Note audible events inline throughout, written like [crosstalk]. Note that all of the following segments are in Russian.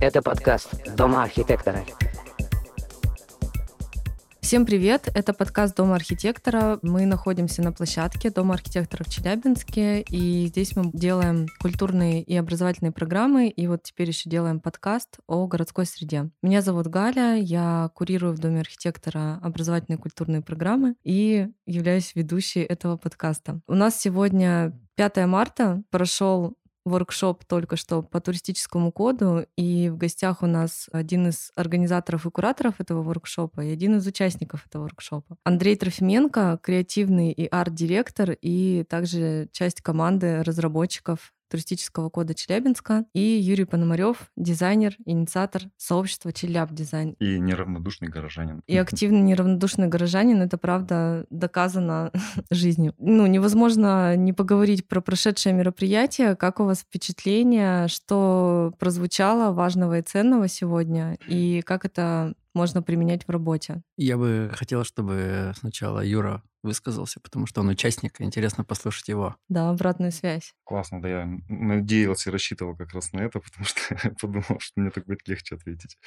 Это подкаст «Дома архитектора». Всем привет! Это подкаст Дома архитектора. Мы находимся на площадке Дома архитектора в Челябинске, и здесь мы делаем культурные и образовательные программы, и вот теперь еще делаем подкаст о городской среде. Меня зовут Галя, я курирую в Доме архитектора образовательные и культурные программы и являюсь ведущей этого подкаста. У нас сегодня 5 марта прошел воркшоп только что по туристическому коду, и в гостях у нас один из организаторов и кураторов этого воркшопа и один из участников этого воркшопа. Андрей Трофименко, креативный и арт-директор, и также часть команды разработчиков туристического кода Челябинска, и Юрий Пономарев, дизайнер, инициатор сообщества Челяб Дизайн. И неравнодушный горожанин. И активный неравнодушный горожанин, это правда доказано [laughs] жизнью. Ну, невозможно не поговорить про прошедшее мероприятие. Как у вас впечатление, что прозвучало важного и ценного сегодня, и как это можно применять в работе? Я бы хотела, чтобы сначала Юра высказался, потому что он участник, и интересно послушать его. Да, обратную связь. Классно, да, я надеялся и рассчитывал как раз на это, [laughs] потому что подумал, что мне так будет легче ответить.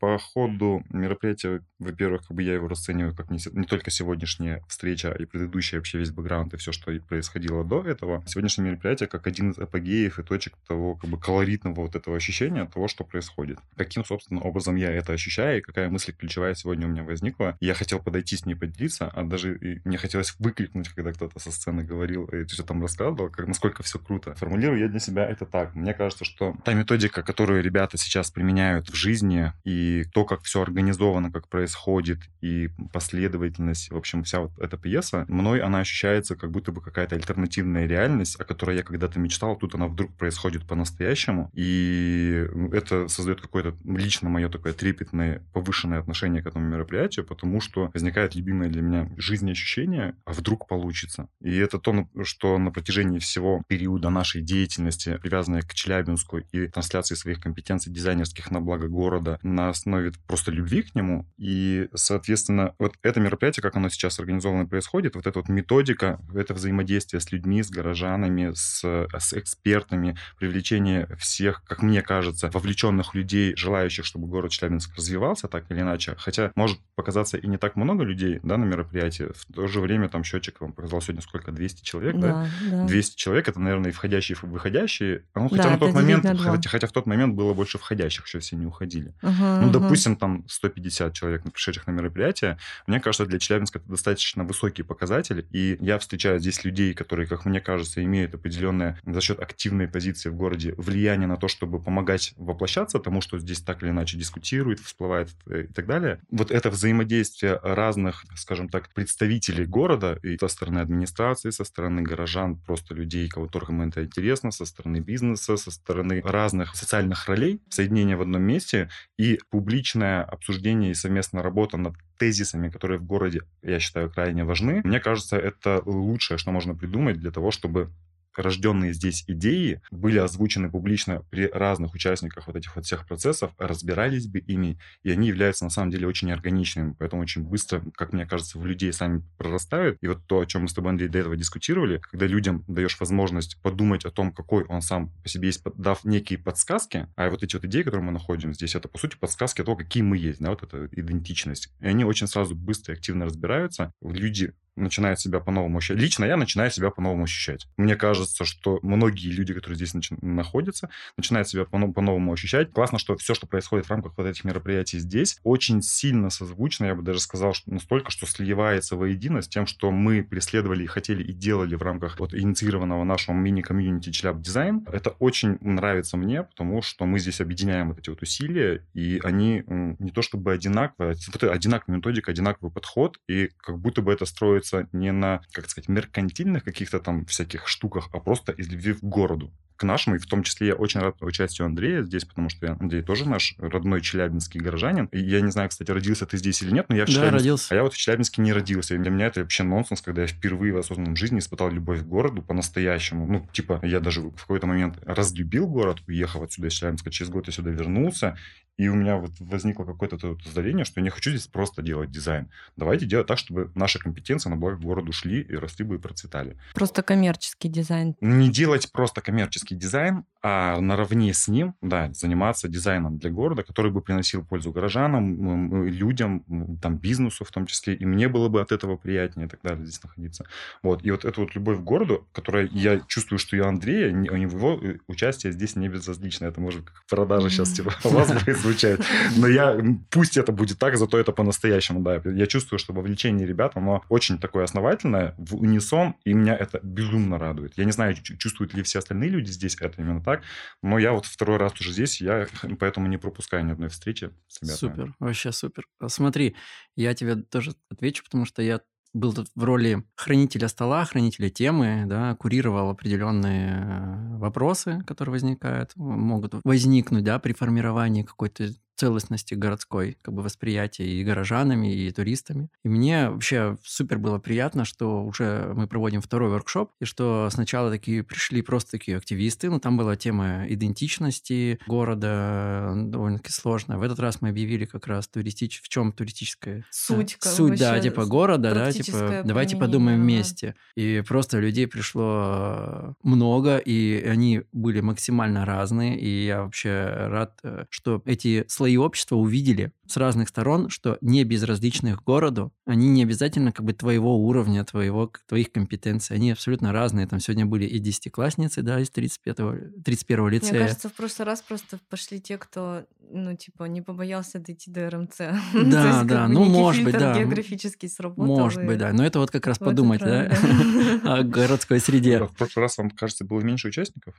По ходу мероприятия, во-первых, как бы я его расцениваю как не, не только сегодняшняя встреча, и предыдущая вообще весь бэкграунд и все, что происходило до этого. Сегодняшнее мероприятие как один из апогеев и точек того как бы колоритного вот этого ощущения того, что происходит. Каким, собственно, образом я это ощущаю и какая мысль ключевая сегодня у меня возникла. Я хотел подойти с ней поделиться, а даже и мне хотелось выкрикнуть, когда кто-то со сцены говорил и что там рассказывал, как, насколько все круто. Формулирую я для себя это так. Мне кажется, что та методика, которую ребята сейчас применяют в жизни, и то, как все организовано, как происходит, и последовательность, в общем, вся вот эта пьеса, мной она ощущается как будто бы какая-то альтернативная реальность, о которой я когда-то мечтал, тут она вдруг происходит по-настоящему, и это создает какое-то лично мое такое трепетное, повышенное отношение к этому мероприятию, потому что возникает любимое для меня жизнеощущение, а вдруг получится. И это то, что на протяжении всего периода нашей деятельности, привязанной к Челябинску и трансляции своих компетенций дизайнерских на благо города на основе просто любви к нему. И, соответственно, вот это мероприятие, как оно сейчас организовано происходит, вот эта вот методика, это взаимодействие с людьми, с горожанами, с, с экспертами, привлечение всех, как мне кажется, вовлеченных людей, желающих, чтобы город Челябинск развивался так или иначе. Хотя может показаться и не так много людей да, на мероприятии. В то же время там счетчик вам показал сегодня сколько? 200 человек, да? да? 200 человек, это, наверное, и входящие, и выходящие. Ну, хотя да, на тот момент, хотя, хотя в тот момент было больше входящих, еще все не уходили. Uh-huh, ну, uh-huh. допустим, там 150 человек, пришедших на мероприятие. Мне кажется, для Челябинска это достаточно высокий показатель. И я встречаю здесь людей, которые, как мне кажется, имеют определенное за счет активной позиции в городе влияние на то, чтобы помогать воплощаться тому, что здесь так или иначе дискутирует, всплывает э, и так далее. Вот это взаимодействие разных, скажем так, представителей города и со стороны администрации, со стороны горожан, просто людей, которым это интересно, со стороны бизнеса, со стороны разных социальных ролей, соединение в одном месте и публичное обсуждение и совместная работа над тезисами, которые в городе, я считаю, крайне важны. Мне кажется, это лучшее, что можно придумать для того, чтобы рожденные здесь идеи были озвучены публично при разных участниках вот этих вот всех процессов, разбирались бы ими, и они являются на самом деле очень органичными, поэтому очень быстро, как мне кажется, в людей сами прорастают. И вот то, о чем мы с тобой, Андрей, до этого дискутировали, когда людям даешь возможность подумать о том, какой он сам по себе есть, дав некие подсказки, а вот эти вот идеи, которые мы находим здесь, это, по сути, подсказки того, какие мы есть, да, вот эта идентичность. И они очень сразу быстро и активно разбираются. Люди начинает себя по-новому ощущать. Лично я начинаю себя по-новому ощущать. Мне кажется, что многие люди, которые здесь начи- находятся, начинают себя по-новому ощущать. Классно, что все, что происходит в рамках вот этих мероприятий здесь, очень сильно созвучно, я бы даже сказал, что настолько, что сливается воедино с тем, что мы преследовали и хотели и делали в рамках вот инициированного нашего мини-комьюнити Челяб Дизайн. Это очень нравится мне, потому что мы здесь объединяем вот эти вот усилия, и они не то чтобы одинаковые, а одинаковая методика, одинаковый подход, и как будто бы это строится строится не на, как сказать, меркантильных каких-то там всяких штуках, а просто из любви к городу к нашему, и в том числе я очень рад участию Андрея здесь, потому что Андрей тоже наш родной челябинский горожанин. И я не знаю, кстати, родился ты здесь или нет, но я в да, Челябинске... родился. А я вот в Челябинске не родился. И для меня это вообще нонсенс, когда я впервые в осознанном жизни испытал любовь к городу по-настоящему. Ну, типа, я даже в какой-то момент разлюбил город, уехав отсюда из Челябинска, через год я сюда вернулся, и у меня вот возникло какое-то озарение, что я не хочу здесь просто делать дизайн. Давайте делать так, чтобы наши компетенции на благо городу шли и росли бы и процветали. Просто коммерческий дизайн. Не делать просто коммерческий дизайн, а наравне с ним, да, заниматься дизайном для города, который бы приносил пользу горожанам, людям, там, бизнесу в том числе, и мне было бы от этого приятнее и так далее здесь находиться. Вот, и вот эту вот любовь к городу, которая я чувствую, что и Андрея, у него э, участие здесь не безразлично, это может как продажа сейчас типа у вас будет звучать, но я, пусть это будет так, зато это по-настоящему, да, я чувствую, что вовлечение ребят, оно очень такое основательное, в унисон, и меня это безумно радует. Я не знаю, чувствуют ли все остальные люди здесь это именно так, но я вот второй раз уже здесь, я [laughs] поэтому не пропускаю ни одной встречи с. Супер, вообще супер. А смотри, я тебе тоже отвечу, потому что я был тут в роли хранителя стола, хранителя темы, да, курировал определенные э, вопросы, которые возникают, могут возникнуть, да, при формировании какой-то целостности городской как бы восприятия и горожанами, и туристами. И мне вообще супер было приятно, что уже мы проводим второй воркшоп, и что сначала такие пришли просто такие активисты, ну там была тема идентичности города довольно-таки сложная. В этот раз мы объявили как раз туристич... в чем туристическая суть, как суть, да, типа города, да, типа давайте подумаем вместе. И просто людей пришло много, и они были максимально разные, и я вообще рад, э, что эти слои слои общества увидели с разных сторон, что не безразличных городу, они не обязательно как бы твоего уровня, твоего, твоих компетенций, они абсолютно разные. Там сегодня были и десятиклассницы, да, из 35-го, 31-го лицея. Мне кажется, в прошлый раз просто пошли те, кто, ну, типа, не побоялся дойти до РМЦ. [laughs] Да, да, ну, может быть, да. географический сработал. Может быть, да. Но это вот как раз подумать, да, [laughs] о городской среде. В прошлый раз, вам кажется, было меньше участников?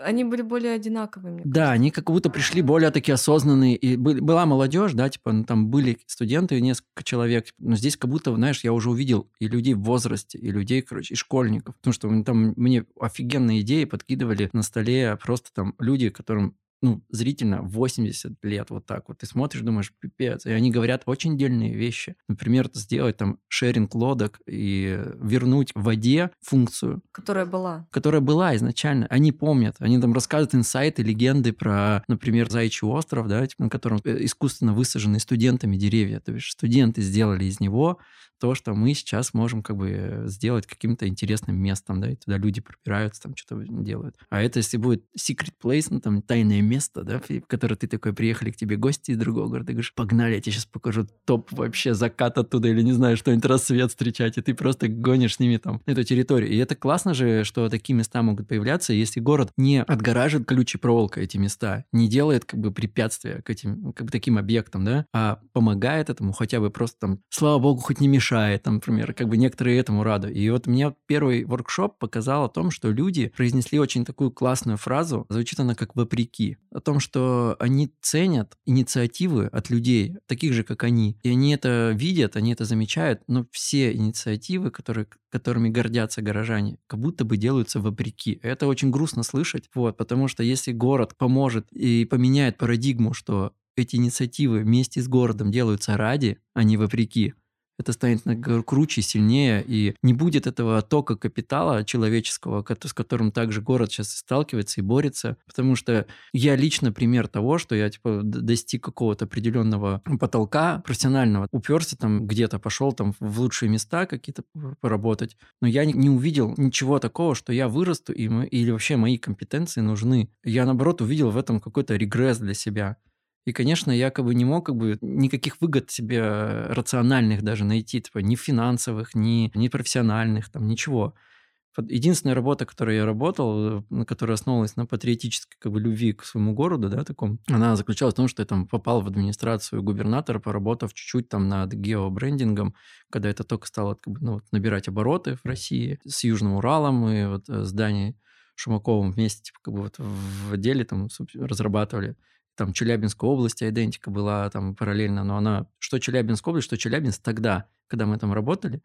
Они были более одинаковыми. Да, они как будто пришли более такие осознанные. И была молодежь, да, типа, ну, там были студенты, несколько человек. Но здесь как будто, знаешь, я уже увидел и людей в возрасте, и людей, короче, и школьников. Потому что там мне офигенные идеи подкидывали на столе просто там люди, которым ну, зрительно 80 лет вот так вот. Ты смотришь, думаешь, пипец. И они говорят очень дельные вещи. Например, сделать там шеринг лодок и вернуть в воде функцию. Которая была. Которая была изначально. Они помнят. Они там рассказывают инсайты, легенды про, например, Заячий остров, да, типа, на котором э, искусственно высажены студентами деревья. То есть студенты сделали из него то, что мы сейчас можем как бы сделать каким-то интересным местом, да, и туда люди пробираются, там что-то делают. А это если будет secret place, ну там тайное место, да, в которое ты такой, приехали к тебе гости из другого города, ты говоришь, погнали, я тебе сейчас покажу топ вообще закат оттуда или не знаю, что-нибудь рассвет встречать, и ты просто гонишь с ними там эту территорию. И это классно же, что такие места могут появляться, если город не отгораживает колючей проволокой эти места, не делает как бы препятствия к этим, как бы таким объектам, да, а помогает этому хотя бы просто там, слава богу, хоть не мешает, там, например, как бы некоторые этому рады. И вот мне первый воркшоп показал о том, что люди произнесли очень такую классную фразу, звучит она как «вопреки», о том, что они ценят инициативы от людей, таких же, как они, и они это видят, они это замечают, но все инициативы, которые, которыми гордятся горожане, как будто бы делаются вопреки. Это очень грустно слышать, вот, потому что если город поможет и поменяет парадигму, что эти инициативы вместе с городом делаются ради, а не вопреки, это станет круче, сильнее, и не будет этого тока капитала человеческого, с которым также город сейчас сталкивается и борется, потому что я лично пример того, что я типа достиг какого-то определенного потолка профессионального, уперся там где-то, пошел там в лучшие места какие-то поработать, но я не увидел ничего такого, что я вырасту и мы, или вообще мои компетенции нужны. Я наоборот увидел в этом какой-то регресс для себя. И, конечно, я как бы не мог как бы никаких выгод себе рациональных даже найти, типа ни финансовых, ни, ни профессиональных, там ничего. Единственная работа, которой я работал, на которая основывалась на патриотической как бы, любви к своему городу, да, таком, она заключалась в том, что я там попал в администрацию губернатора, поработав чуть-чуть там над геобрендингом, когда это только стало как бы, ну, вот, набирать обороты в России с Южным Уралом и вот э, здание Шумаковым вместе типа, как бы вот в отделе там разрабатывали там Челябинской области идентика была там параллельно, но она, что Челябинская область, что Челябинск тогда, когда мы там работали,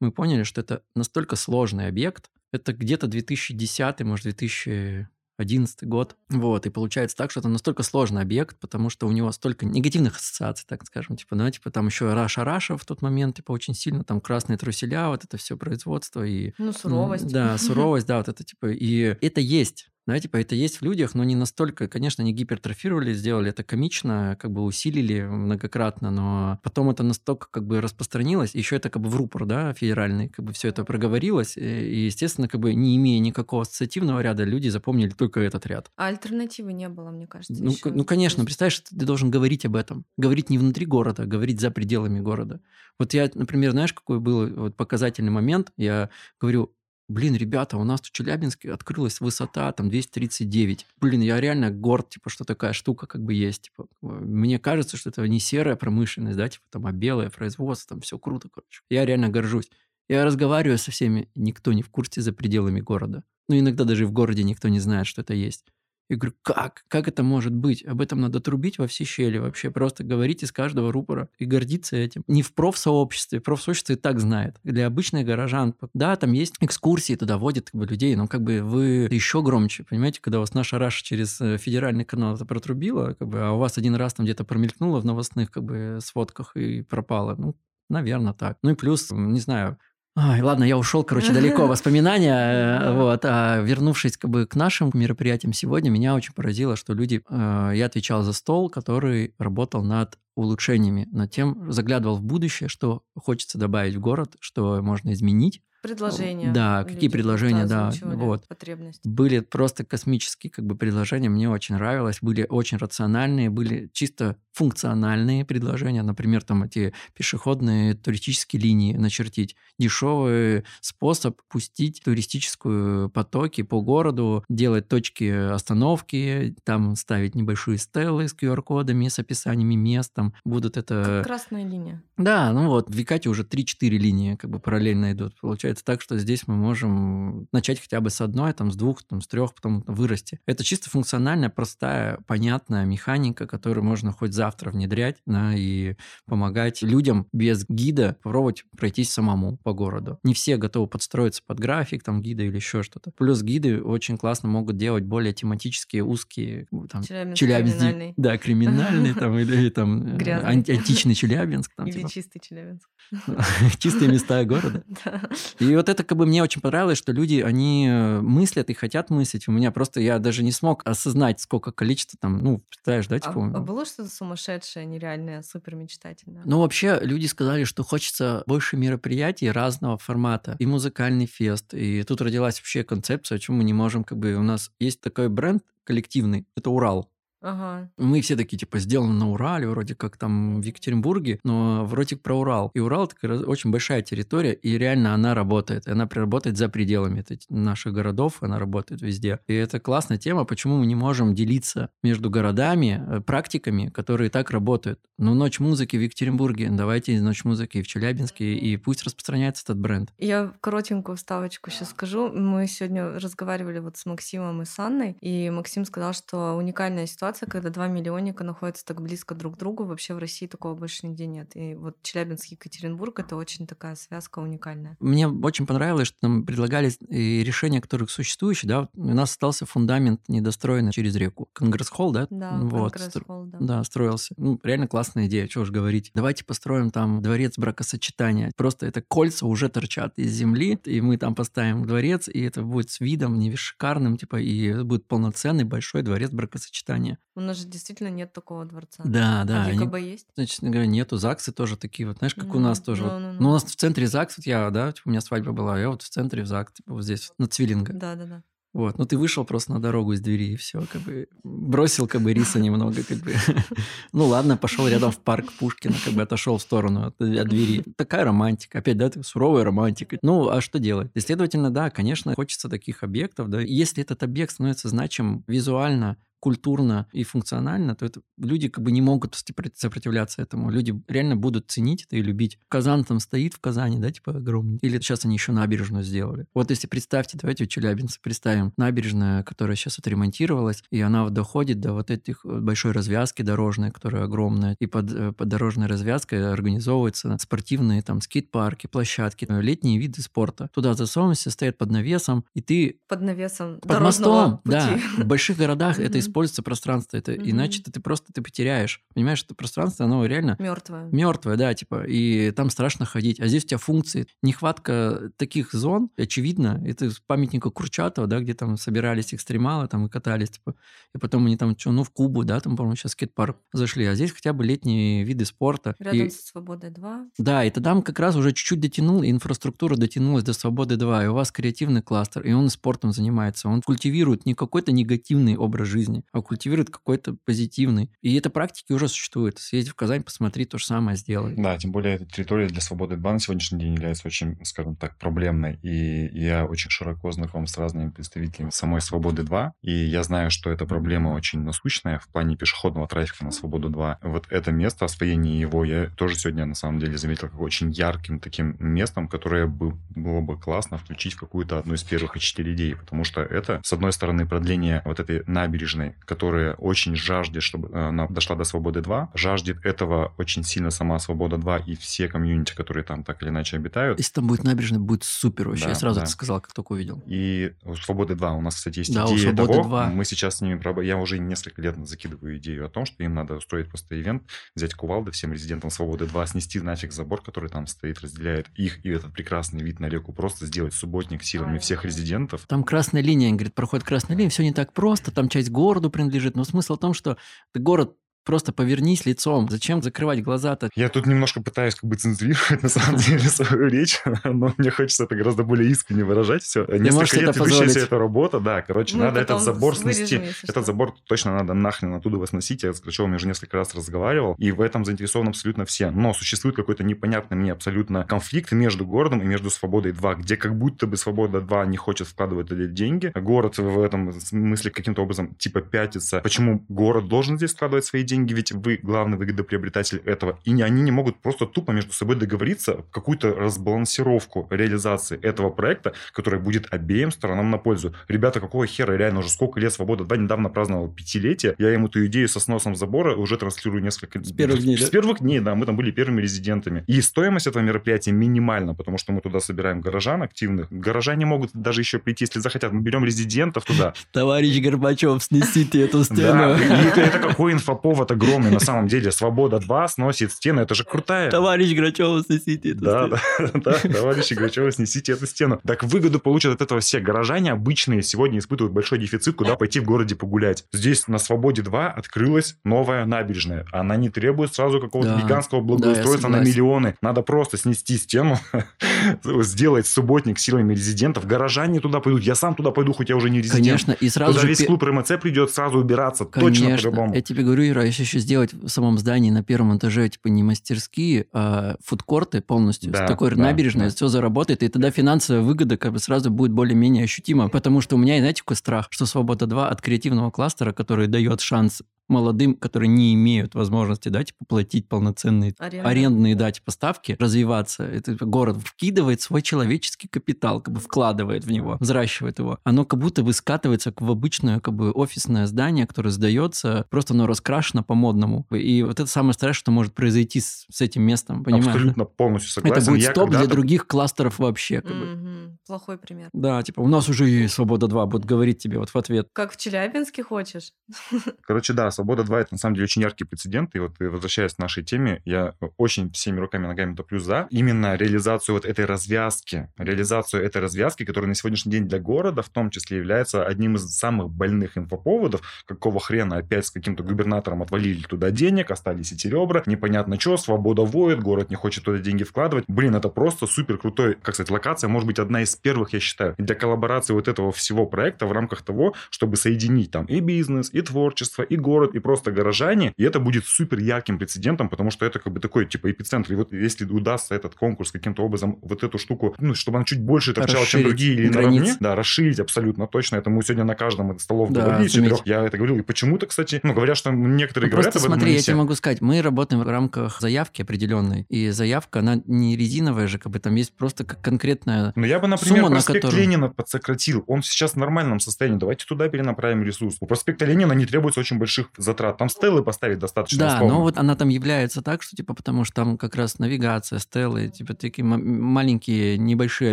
мы поняли, что это настолько сложный объект, это где-то 2010, может, 2000 11 год. Вот, и получается так, что это настолько сложный объект, потому что у него столько негативных ассоциаций, так скажем, типа, ну, типа, там еще Наша Раша в тот момент, типа, очень сильно, там, красные труселя, вот это все производство и... Ну, суровость. Да, [laughs] суровость, да, вот это, типа, и это есть, Да, типа это есть в людях, но не настолько, конечно, не гипертрофировали, сделали это комично, как бы усилили многократно, но потом это настолько как бы распространилось, еще это как бы в рупор, да, федеральный, как бы все это проговорилось, и, естественно, как бы не имея никакого ассоциативного ряда, люди запомнили только этот ряд. А альтернативы не было, мне кажется. Ну, ну конечно, представляешь, ты должен говорить об этом. Говорить не внутри города, а говорить за пределами города. Вот я, например, знаешь, какой был вот показательный момент? Я говорю, блин, ребята, у нас в Челябинске открылась высота, там, 239. Блин, я реально горд, типа, что такая штука как бы есть. Типа, мне кажется, что это не серая промышленность, да, типа, там, а белое производство, там, все круто, короче. Я реально горжусь. Я разговариваю со всеми, никто не в курсе за пределами города. Ну, иногда даже в городе никто не знает, что это есть. Я говорю, как? Как это может быть? Об этом надо трубить во все щели вообще. Просто говорить из каждого рупора и гордиться этим. Не в профсообществе. Профсообщество и так знает. Для обычных горожан, да, там есть экскурсии, туда водят как бы, людей, но как бы вы еще громче, понимаете, когда у вас наша Раша через э, федеральный канал это протрубила, как бы, а у вас один раз там где-то промелькнуло в новостных как бы сводках и пропало. Ну, наверное, так. Ну и плюс, не знаю, Ой, ладно, я ушел, короче, далеко [laughs] воспоминания. Э, вот, а вернувшись как бы к нашим мероприятиям сегодня, меня очень поразило, что люди... Э, я отвечал за стол, который работал над улучшениями, над тем, заглядывал в будущее, что хочется добавить в город, что можно изменить. Предложения. Да, какие предложения, да, вот. Потребности. Были просто космические как бы предложения, мне очень нравилось, были очень рациональные, были чисто функциональные предложения, например, там эти пешеходные туристические линии начертить, дешевый способ пустить туристическую потоки по городу, делать точки остановки, там ставить небольшие стелы с QR-кодами, с описаниями мест, там будут это... Как красная линия. Да, ну вот, в Викате уже 3-4 линии как бы параллельно идут. Получается так, что здесь мы можем начать хотя бы с одной, там, с двух, там, с трех, потом вырасти. Это чисто функциональная, простая, понятная механика, которую можно хоть завтра внедрять, да, и помогать людям без гида попробовать пройтись самому по городу. Не все готовы подстроиться под график, там, гида или еще что-то. Плюс гиды очень классно могут делать более тематические, узкие, там, Челябинск Челябинск, криминальный. да, криминальный, там, или там э, античный Челябинск, там, Или типа, чистый Челябинск. [laughs] чистые места города. [laughs] И вот это как бы мне очень понравилось, что люди, они э, мыслят и хотят мыслить. У меня просто, я даже не смог осознать, сколько количества там, ну, представляешь, да, А, типа... а было что-то сумасшедшее, нереальное, супер мечтательное? Ну, вообще, люди сказали, что хочется больше мероприятий разного формата. И музыкальный фест. И тут родилась вообще концепция, о чем мы не можем, как бы, у нас есть такой бренд коллективный, это Урал. Ага. Мы все такие, типа, сделаны на Урале, вроде как там в Екатеринбурге, но вроде как про Урал. И Урал такая очень большая территория, и реально она работает. И она работает за пределами наших городов, она работает везде. И это классная тема, почему мы не можем делиться между городами э, практиками, которые так работают. Ну, Ночь музыки в Екатеринбурге, давайте Ночь музыки и в Челябинске, и пусть распространяется этот бренд. Я коротенькую вставочку сейчас скажу. Мы сегодня разговаривали вот с Максимом и с Анной, и Максим сказал, что уникальная ситуация, когда два миллионника находятся так близко друг к другу. Вообще в России такого больше нигде нет. И вот Челябинск, Екатеринбург — это очень такая связка уникальная. Мне очень понравилось, что нам предлагали и решения, которые существующие, да, у нас остался фундамент недостроенный через реку. Конгресс-холл, да? Да, вот. Конгресс-холл, да. Да, строился. Ну, реально классная идея, чего уж говорить. Давайте построим там дворец бракосочетания. Просто это кольца уже торчат из земли, и мы там поставим дворец, и это будет с видом не шикарным, типа, и это будет полноценный большой дворец бракосочетания. У нас же действительно нет такого дворца. Да, да. а в они- есть? Значит, говоря, нету ЗАГСы тоже такие вот, знаешь, как у Ну, нас тоже. вот. ну, ну, Ну, ну. у нас в центре ЗАГС, вот я, да, типа, у меня свадьба была, я вот в центре в ЗАГС, типа, вот здесь, на Цвиллинга. Да-да-да. Вот, ну ты вышел просто на дорогу из двери, и все, как бы бросил как бы риса немного, как бы. [laughs] Ну ладно, пошел рядом в парк Пушкина, как бы отошел в сторону от, от двери. Такая романтика, опять, да, суровая романтика. Ну, а что делать? И, следовательно, да, конечно, хочется таких объектов, да. Если этот объект становится значим визуально, культурно и функционально, то это люди как бы не могут сопро- сопротивляться этому. Люди реально будут ценить это и любить. Казан там стоит в Казани, да, типа огромный. Или сейчас они еще набережную сделали. Вот если представьте, давайте у Челябинца представим набережная, которая сейчас отремонтировалась, и она вот доходит до вот этих вот большой развязки дорожной, которая огромная. И под, э, под дорожной развязкой организовываются спортивные там скейт-парки, площадки, э, летние виды спорта. Туда засовываемся, стоят под навесом, и ты Под навесом под мостом, да. пути. В больших городах это. Используется пространство. Это, Мгм. Иначе ты, ты просто ты потеряешь. Понимаешь, это пространство, оно реально Мертвая. мертвое, да, типа, и там страшно ходить. А здесь у тебя функции. Нехватка таких зон, очевидно, это из памятника Курчатова, да, где там собирались экстремалы там и катались, типа, и потом они там, что, ну, в Кубу, да, там, по-моему, сейчас скейт-парк зашли, а здесь хотя бы летние виды спорта. Рядом И- со Свободой 2. да, и тогда как раз уже чуть-чуть дотянул, и инфраструктура дотянулась до Свободы 2, и у вас креативный кластер, и он спортом занимается. Он культивирует не какой-то негативный образ жизни, а культивирует какой-то позитивный. И это практики уже существует. Съезди в Казань, посмотри, то же самое сделай. Да, тем более эта территория для Свободы 2 на сегодняшний день является очень, скажем так, проблемной. И я очень широко знаком с разными представителями самой Свободы 2. И я знаю, что эта проблема очень насущная в плане пешеходного трафика на Свободу 2. Вот это место, освоение его, я тоже сегодня на самом деле заметил как очень ярким таким местом, которое бы, было бы классно включить в какую-то одну из первых очередей. Потому что это, с одной стороны, продление вот этой набережной, которая очень жаждет, чтобы э, она дошла до Свободы 2. Жаждет этого очень сильно сама Свобода 2 и все комьюнити, которые там так или иначе обитают. Если там будет набережная, будет супер вообще. Да, Я сразу да. это сказал, как только увидел. И у Свободы 2 у нас, кстати, есть Да, идея «Свободы того, 2». мы сейчас с ними, проб- я уже несколько лет закидываю идею о том, что им надо устроить просто ивент, взять кувалды всем резидентам Свободы 2, снести нафиг забор, который там стоит, разделяет их и этот прекрасный вид на реку, просто сделать субботник силами всех резидентов. Там красная линия, говорит, проходит красная линия, все не так просто, там часть городу принадлежит, но смысл в том, что город просто повернись лицом. Зачем закрывать глаза-то? Я тут немножко пытаюсь как бы цензурировать [laughs] на самом деле свою речь, [laughs] но мне хочется это гораздо более искренне выражать все. можешь Несколько это лет ведущаяся эта работа, да, короче, Мы надо этот забор вырежем, снести. Этот забор точно надо нахрен оттуда его сносить. Я с Грачевым уже несколько раз разговаривал, и в этом заинтересованы абсолютно все. Но существует какой-то непонятный мне абсолютно конфликт между городом и между Свободой 2, где как будто бы Свобода 2 не хочет вкладывать туда деньги. Город в этом смысле каким-то образом типа пятится. Почему город должен здесь вкладывать свои деньги? Ведь вы главный выгодоприобретатель этого. И не, они не могут просто тупо между собой договориться какую-то разбалансировку реализации этого проекта, которая будет обеим сторонам на пользу. Ребята, какого хера, реально уже сколько лет Свобода 2 недавно праздновал пятилетие. Я им эту идею со сносом забора уже транслирую несколько... С первых дней, С да? первых дней, да. Мы там были первыми резидентами. И стоимость этого мероприятия минимальна, потому что мы туда собираем горожан активных. Горожане могут даже еще прийти, если захотят. Мы берем резидентов туда. [laughs] Товарищ Горбачев, снесите эту Да, стену. и это, это какой инфоповод огромный на самом деле. Свобода 2 сносит стены, это же крутая. Товарищ Грачев, снесите эту Да, стену. да, [laughs] да, товарищи Грачева, снесите эту стену. Так выгоду получат от этого все горожане обычные. Сегодня испытывают большой дефицит, куда пойти в городе погулять. Здесь на Свободе 2 открылась новая набережная. Она не требует сразу какого-то Да, гигантского да, благоустройства я на миллионы. Надо просто снести стену, [laughs] сделать субботник силами резидентов. Горожане туда пойдут. Я сам туда пойду, хоть я уже не резидент. Конечно, и сразу Туда же... весь клуб РМЦ придет сразу убираться. Точно Конечно, по-любому. я тебе говорю, Ира, если еще сделать в самом здании на первом этаже, типа не мастерские, а фудкорты полностью, Да, с такой да, набережной, да. все заработает, и тогда финансовая выгода как бы сразу будет более-менее ощутима. Потому что у меня, знаете, какой страх, что Свобода 2 от креативного кластера, который дает шанс молодым, которые не имеют возможности, да, типа, платить полноценные Аренда. арендные, да, типа, ставки, развиваться. Это город вкидывает свой человеческий капитал, как бы вкладывает в него, взращивает его. Оно как будто бы скатывается в обычное, как бы, офисное здание, которое сдается, просто оно раскрашено по-модному. И вот это самое страшное, что может произойти с, с этим местом, понимаешь? Абсолютно полностью согласен. Это будет Я стоп для других кластеров вообще, как бы. Плохой пример. Да, типа, у нас уже есть Свобода 2, будут говорить тебе вот в ответ. Как в Челябинске хочешь? [laughs] Короче, да, Свобода 2 это на самом деле очень яркий прецедент. И вот возвращаясь к нашей теме, я очень всеми руками и ногами топлю за именно реализацию вот этой развязки. Реализацию этой развязки, которая на сегодняшний день для города в том числе является одним из самых больных инфоповодов. Какого хрена опять с каким-то губернатором отвалили туда денег, остались эти ребра, непонятно что, свобода воет, город не хочет туда деньги вкладывать. Блин, это просто супер крутой, как сказать, локация, может быть, одна из первых, я считаю, для коллаборации вот этого всего проекта в рамках того, чтобы соединить там и бизнес, и творчество, и город, и просто горожане. И это будет супер ярким прецедентом, потому что это как бы такой, типа, эпицентр. И вот если удастся этот конкурс каким-то образом, вот эту штуку, ну, чтобы она чуть больше торчала, чем другие, или границы. наравне, да, расширить абсолютно точно. Это мы сегодня на каждом из столов Да, говорили, четырех. Я это говорил. И почему-то, кстати, ну, говорят, что некоторые Ну, говорят Просто об этом, смотри, но я тебе могу сказать, мы работаем в рамках заявки определенной, и заявка, она не резиновая же, как бы там есть просто как конкретная Ну, я бы, например, например, сумма, на проспект которую... Ленина подсократил. Он сейчас в нормальном состоянии. Давайте туда перенаправим ресурс. У проспекта Ленина не требуется очень больших затрат. Там стелы поставить достаточно Да, условно. но вот она там является так, что типа потому что там как раз навигация, стелы, типа такие м- маленькие небольшие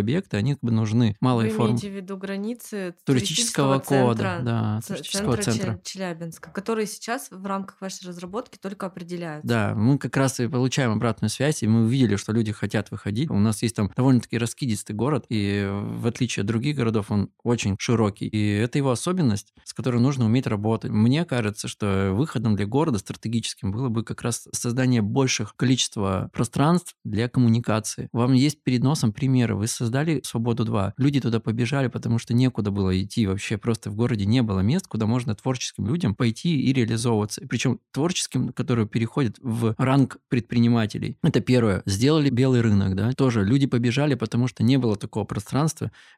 объекты, они как бы нужны малой Вы формы имеете в виду границы туристического кода, центра, да, ц- туристического центра центра. Чел- Челябинска, которые сейчас в рамках вашей разработки только определяются. Да, мы как раз и получаем обратную связь, и мы увидели, что люди хотят выходить. У нас есть там довольно-таки раскидистый город, и в отличие от других городов он очень широкий. И это его особенность, с которой нужно уметь работать. Мне кажется, что выходом для города стратегическим было бы как раз создание больших количества пространств для коммуникации. Вам есть перед носом примеры. Вы создали «Свободу-2». Люди туда побежали, потому что некуда было идти вообще. Просто в городе не было мест, куда можно творческим людям пойти и реализовываться. Причем творческим, которые переходят в ранг предпринимателей. Это первое. Сделали белый рынок, да, тоже люди побежали, потому что не было такого пространства.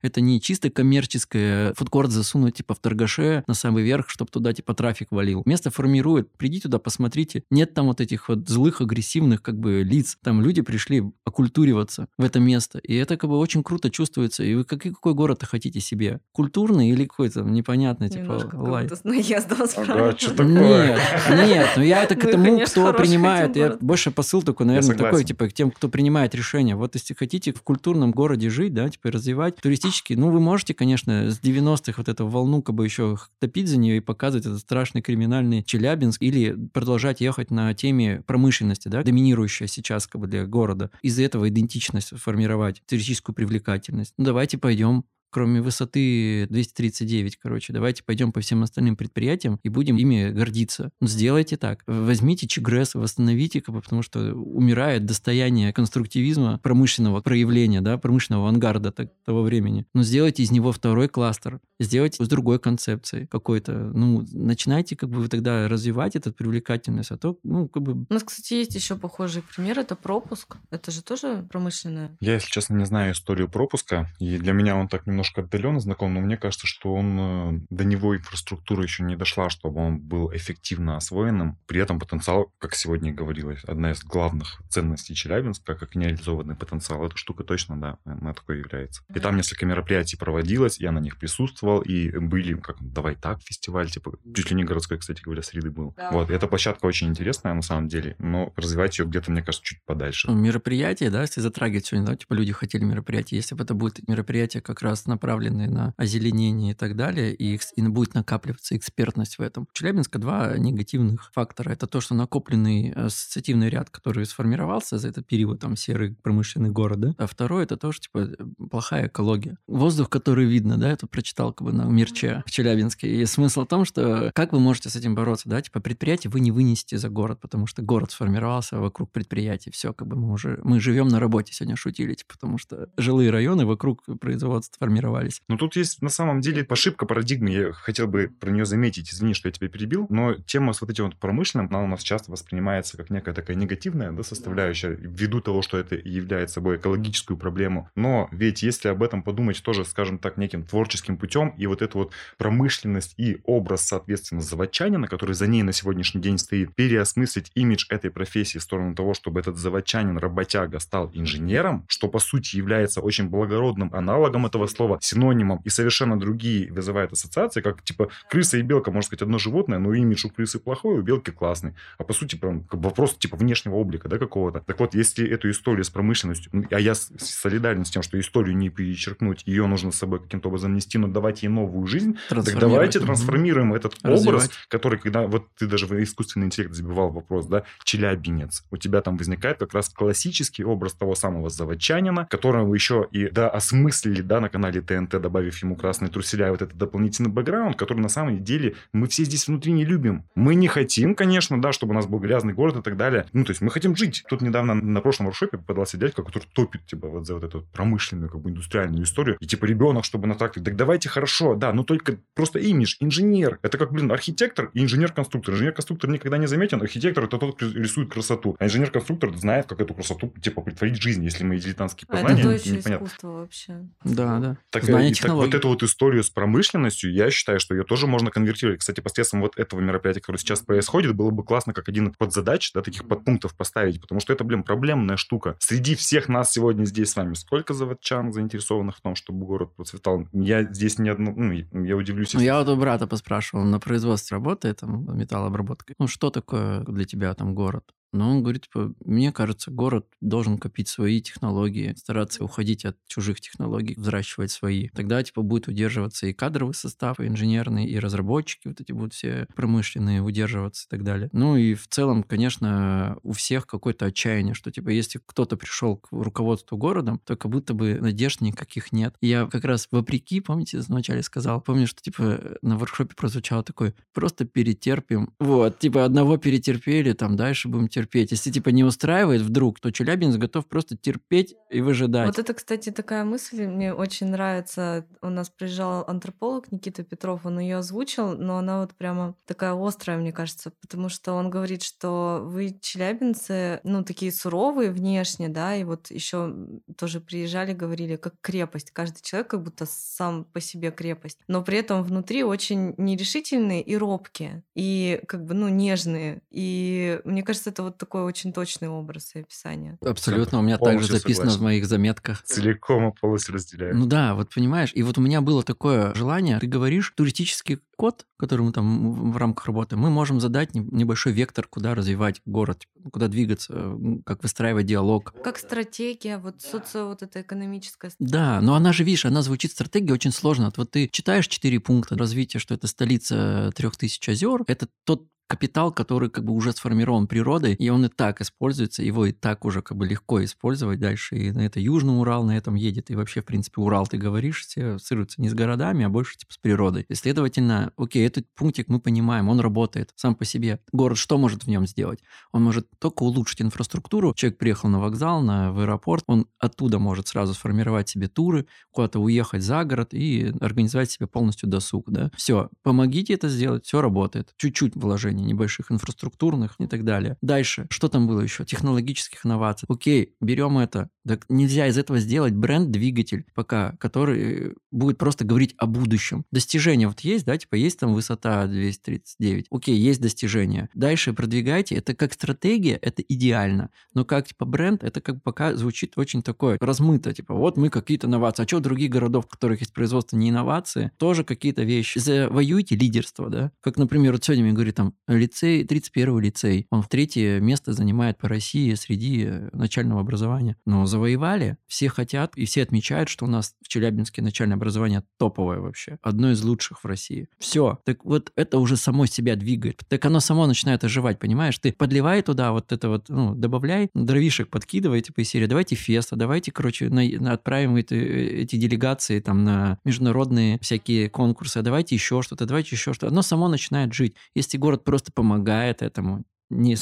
Это не чисто коммерческое фудкорт засунуть типа в торгаше на самый верх, чтобы туда типа трафик валил. Место формирует. Придите туда, посмотрите. Нет там вот этих вот злых, агрессивных как бы лиц. Там люди пришли оккультуриваться в это место. И это как бы очень круто чувствуется. И вы какой, какой город хотите себе? Культурный или какой-то непонятный, типа Немножко лай? как будто с наездом Ага, справа. что [laughs] такое? Нет, нет, ну я это к Мы, тому, конечно, кто принимает, я больше посыл такой, наверное, такой, типа, к тем, кто принимает решения. Вот если хотите в культурном городе жить, да, типа, развивать туристически, ну, вы можете, конечно, с 90-х вот эту волну как бы еще топить за нее и показывать этот страшный криминальный Челябинск или продолжать ехать на теме промышленности, да, доминирующая сейчас как бы для города. Из-за этого идентичность формировать, туристическую привлекательность. Ну, давайте пойдем кроме высоты 239, короче, давайте пойдем по всем остальным предприятиям и будем ими гордиться. Ну, Сделайте так. Возьмите Чигресс, восстановите, потому что умирает достояние конструктивизма промышленного проявления, да, промышленного авангарда так- того времени. Но сделайте из него второй кластер, сделайте с другой концепцией какой-то. Ну, начинайте как бы вы тогда развивать эту привлекательность, а то, ну, как бы У нас, кстати, есть еще похожий пример. Это пропуск. Это же тоже промышленное. Я, если честно, не знаю историю пропуска, и для меня он так немножко отдаленно знаком, но мне кажется, что он э, до него инфраструктура еще не дошла, чтобы он был эффективно освоенным. При этом потенциал, как сегодня и говорилось, одна из главных ценностей Челябинска, как нереализованный потенциал, эта штука точно, да, она такой является. И там несколько мероприятий проводилось, я на них присутствовал, и были, как «Давай так» фестиваль, типа, чуть ли не городской, кстати говоря, среды был. Да. Вот, эта площадка очень интересная на самом деле, но развивать ее где-то, мне кажется, чуть подальше. Мероприятие, да, если затрагивать сегодня, да, типа люди хотели мероприятие, если бы это будет мероприятие как раз направленное на озеленение и так далее, и, и будет накапливаться экспертность в этом. У Челябинска два негативных фактора. Это то, что накопленный э, ассоциативный ряд, который сформировался за этот период, там, серый промышленный город, да. А второе, это то, что, типа, э, плохая экология. Воздух, который видно, да, я тут прочитал как бы на мерче в Челябинске. И смысл в том, что как вы можете с этим бороться, да, типа, предприятие вы не вынесете за город, потому что город сформировался вокруг предприятий. Все, как бы мы уже, мы живем на работе, сегодня шутили, типа, потому что жилые районы вокруг производства формировались. Но тут есть на самом деле ошибка парадигмы. Я хотел бы про нее заметить. Извини, что я тебя перебил. Но тема с вот этим вот промышленным, она у нас часто воспринимается как некая такая негативная да, составляющая, ввиду того, что это является собой экологическую проблему. Но ведь если об этом подумать тоже, скажем так, неким творческим путем, и вот эту вот промышленность и образ, соответственно, заводчанина, который за ней на сегодняшний день стоит, переосмыслить имидж этой профессии в сторону того, чтобы этот заводчанин, работяга стал инженером, что по сути является очень благородным аналогом этого слова, синонимом, и совершенно другие вызывает ассоциации, как типа крыса и белка, можно сказать, одно животное, но имидж у крысы плохой, у белки классный. А по сути, прям вопрос типа внешнего облика, да, какого-то. Так вот, если эту историю с промышленностью, а я солидарен с тем, что историю не перечеркнуть, ее нужно с собой каким-то образом нести, но давать ей новую жизнь, так давайте трансформируем этот Развивать. образ, который, когда вот ты даже в искусственный интеллект забивал вопрос, да, челябинец, у тебя там возникает как раз классический образ того самого заводчанина, которого еще и, да, осмыслили, да, на канале ТНТ, добавив ему красные труселя, вот этот дополнительный бэкграунд, который на самом деле мы все здесь внутри не любим. Мы не хотим, конечно, да, чтобы у нас был грязный город и так далее. Ну, то есть мы хотим жить. Тут недавно на прошлом воркшопе попадался дядька, который топит, типа, вот за вот эту промышленную, как бы, индустриальную историю. И, типа, ребенок, чтобы на тракторе. Так давайте хорошо, да, но только просто имидж, инженер. Это как, блин, архитектор и инженер-конструктор. Инженер-конструктор никогда не заметен, архитектор это тот, кто рисует красоту. А инженер-конструктор знает, как эту красоту, типа, притворить в жизнь, если мы дилетантские А познания. это тоже непонятно. искусство вообще. Да, да. Так, Знание и так технологий. вот эту вот историю с промышленностью, я считаю, что ее тоже можно конвертировать. Кстати, посредством вот этого мероприятия, которое сейчас происходит, было бы классно как один подзадач, да, таких подпунктов поставить, потому что это, блин, проблемная штука. Среди всех нас сегодня здесь с вами сколько заводчан заинтересованных в том, чтобы город процветал? Я здесь не одно, ну, я удивлюсь. Ну, если- я вот у брата поспрашивал, на производстве работает, там, металлообработкой. Ну, что такое для тебя там город? Но он говорит, типа, мне кажется, город должен копить свои технологии, стараться уходить от чужих технологий, взращивать свои. Тогда, типа, будет удерживаться и кадровый состав, и инженерный, и разработчики, вот эти будут все промышленные удерживаться и так далее. Ну и в целом, конечно, у всех какое-то отчаяние, что, типа, если кто-то пришел к руководству городом, то как будто бы надежд никаких нет. Я как раз вопреки, помните, вначале сказал, помню, что, типа, на воркшопе прозвучало такое, просто перетерпим. Вот, типа, одного перетерпели, там, дальше будем терпеть. Если, типа, не устраивает вдруг, то Челябинск готов просто терпеть и выжидать. Вот это, кстати, такая мысль мне очень нравится. У нас приезжал антрополог Никита Петров, он ее озвучил, но она вот прямо такая острая, мне кажется, потому что он говорит, что вы челябинцы, ну, такие суровые внешне, да, и вот еще тоже приезжали, говорили, как крепость. Каждый человек как будто сам по себе крепость. Но при этом внутри очень нерешительные и робкие, и как бы, ну, нежные. И мне кажется, это вот такой очень точный образ и описание. Абсолютно, у меня также записано согласен. в моих заметках. Целиком и полностью разделяю. Ну да, вот понимаешь, и вот у меня было такое желание, ты говоришь, туристический код, который мы там в рамках работаем, мы можем задать не- небольшой вектор, куда развивать город, куда двигаться, как выстраивать диалог. Как стратегия, вот социо, вот эта экономическая Да, но она же, видишь, она звучит стратегия очень сложно. Вот, вот ты читаешь четыре пункта развития, что это столица трех тысяч озер, это тот капитал, который как бы уже сформирован природой, и он и так используется, его и так уже как бы легко использовать дальше. И на это Южный Урал на этом едет, и вообще, в принципе, Урал, ты говоришь, все ассоциируются не с городами, а больше типа с природой. И, следовательно, окей, этот пунктик мы понимаем, он работает сам по себе. Город что может в нем сделать? Он может только улучшить инфраструктуру. Человек приехал на вокзал, на, в аэропорт, он оттуда может сразу сформировать себе туры, куда-то уехать за город и организовать себе полностью досуг. Да? Все, помогите это сделать, все работает. Чуть-чуть вложений небольших инфраструктурных и так далее. Дальше, что там было еще? Технологических инноваций. Окей, берем это. Так нельзя из этого сделать бренд-двигатель пока, который будет просто говорить о будущем. Достижения вот есть, да, типа есть там высота 239. Окей, есть достижения. Дальше продвигайте. Это как стратегия, это идеально. Но как типа бренд, это как пока звучит очень такое размыто. Типа вот мы какие-то инновации. А что других городов, в которых есть производство не инновации, тоже какие-то вещи. Завоюйте лидерство, да. Как, например, вот сегодня мне говорит там лицей, 31-й лицей. Он в третье место занимает по России среди э, начального образования. Но завоевали, все хотят, и все отмечают, что у нас в Челябинске начальное образование топовое вообще. Одно из лучших в России. Все. Так вот, это уже само себя двигает. Так оно само начинает оживать, понимаешь? Ты подливай туда вот это вот, ну, добавляй, дровишек подкидывай, типа, из серии, давайте феста, давайте, короче, на- на- отправим эти, эти делегации там на международные всякие конкурсы, давайте еще что-то, давайте еще что-то. Оно само начинает жить. Если город просто помогает этому, не,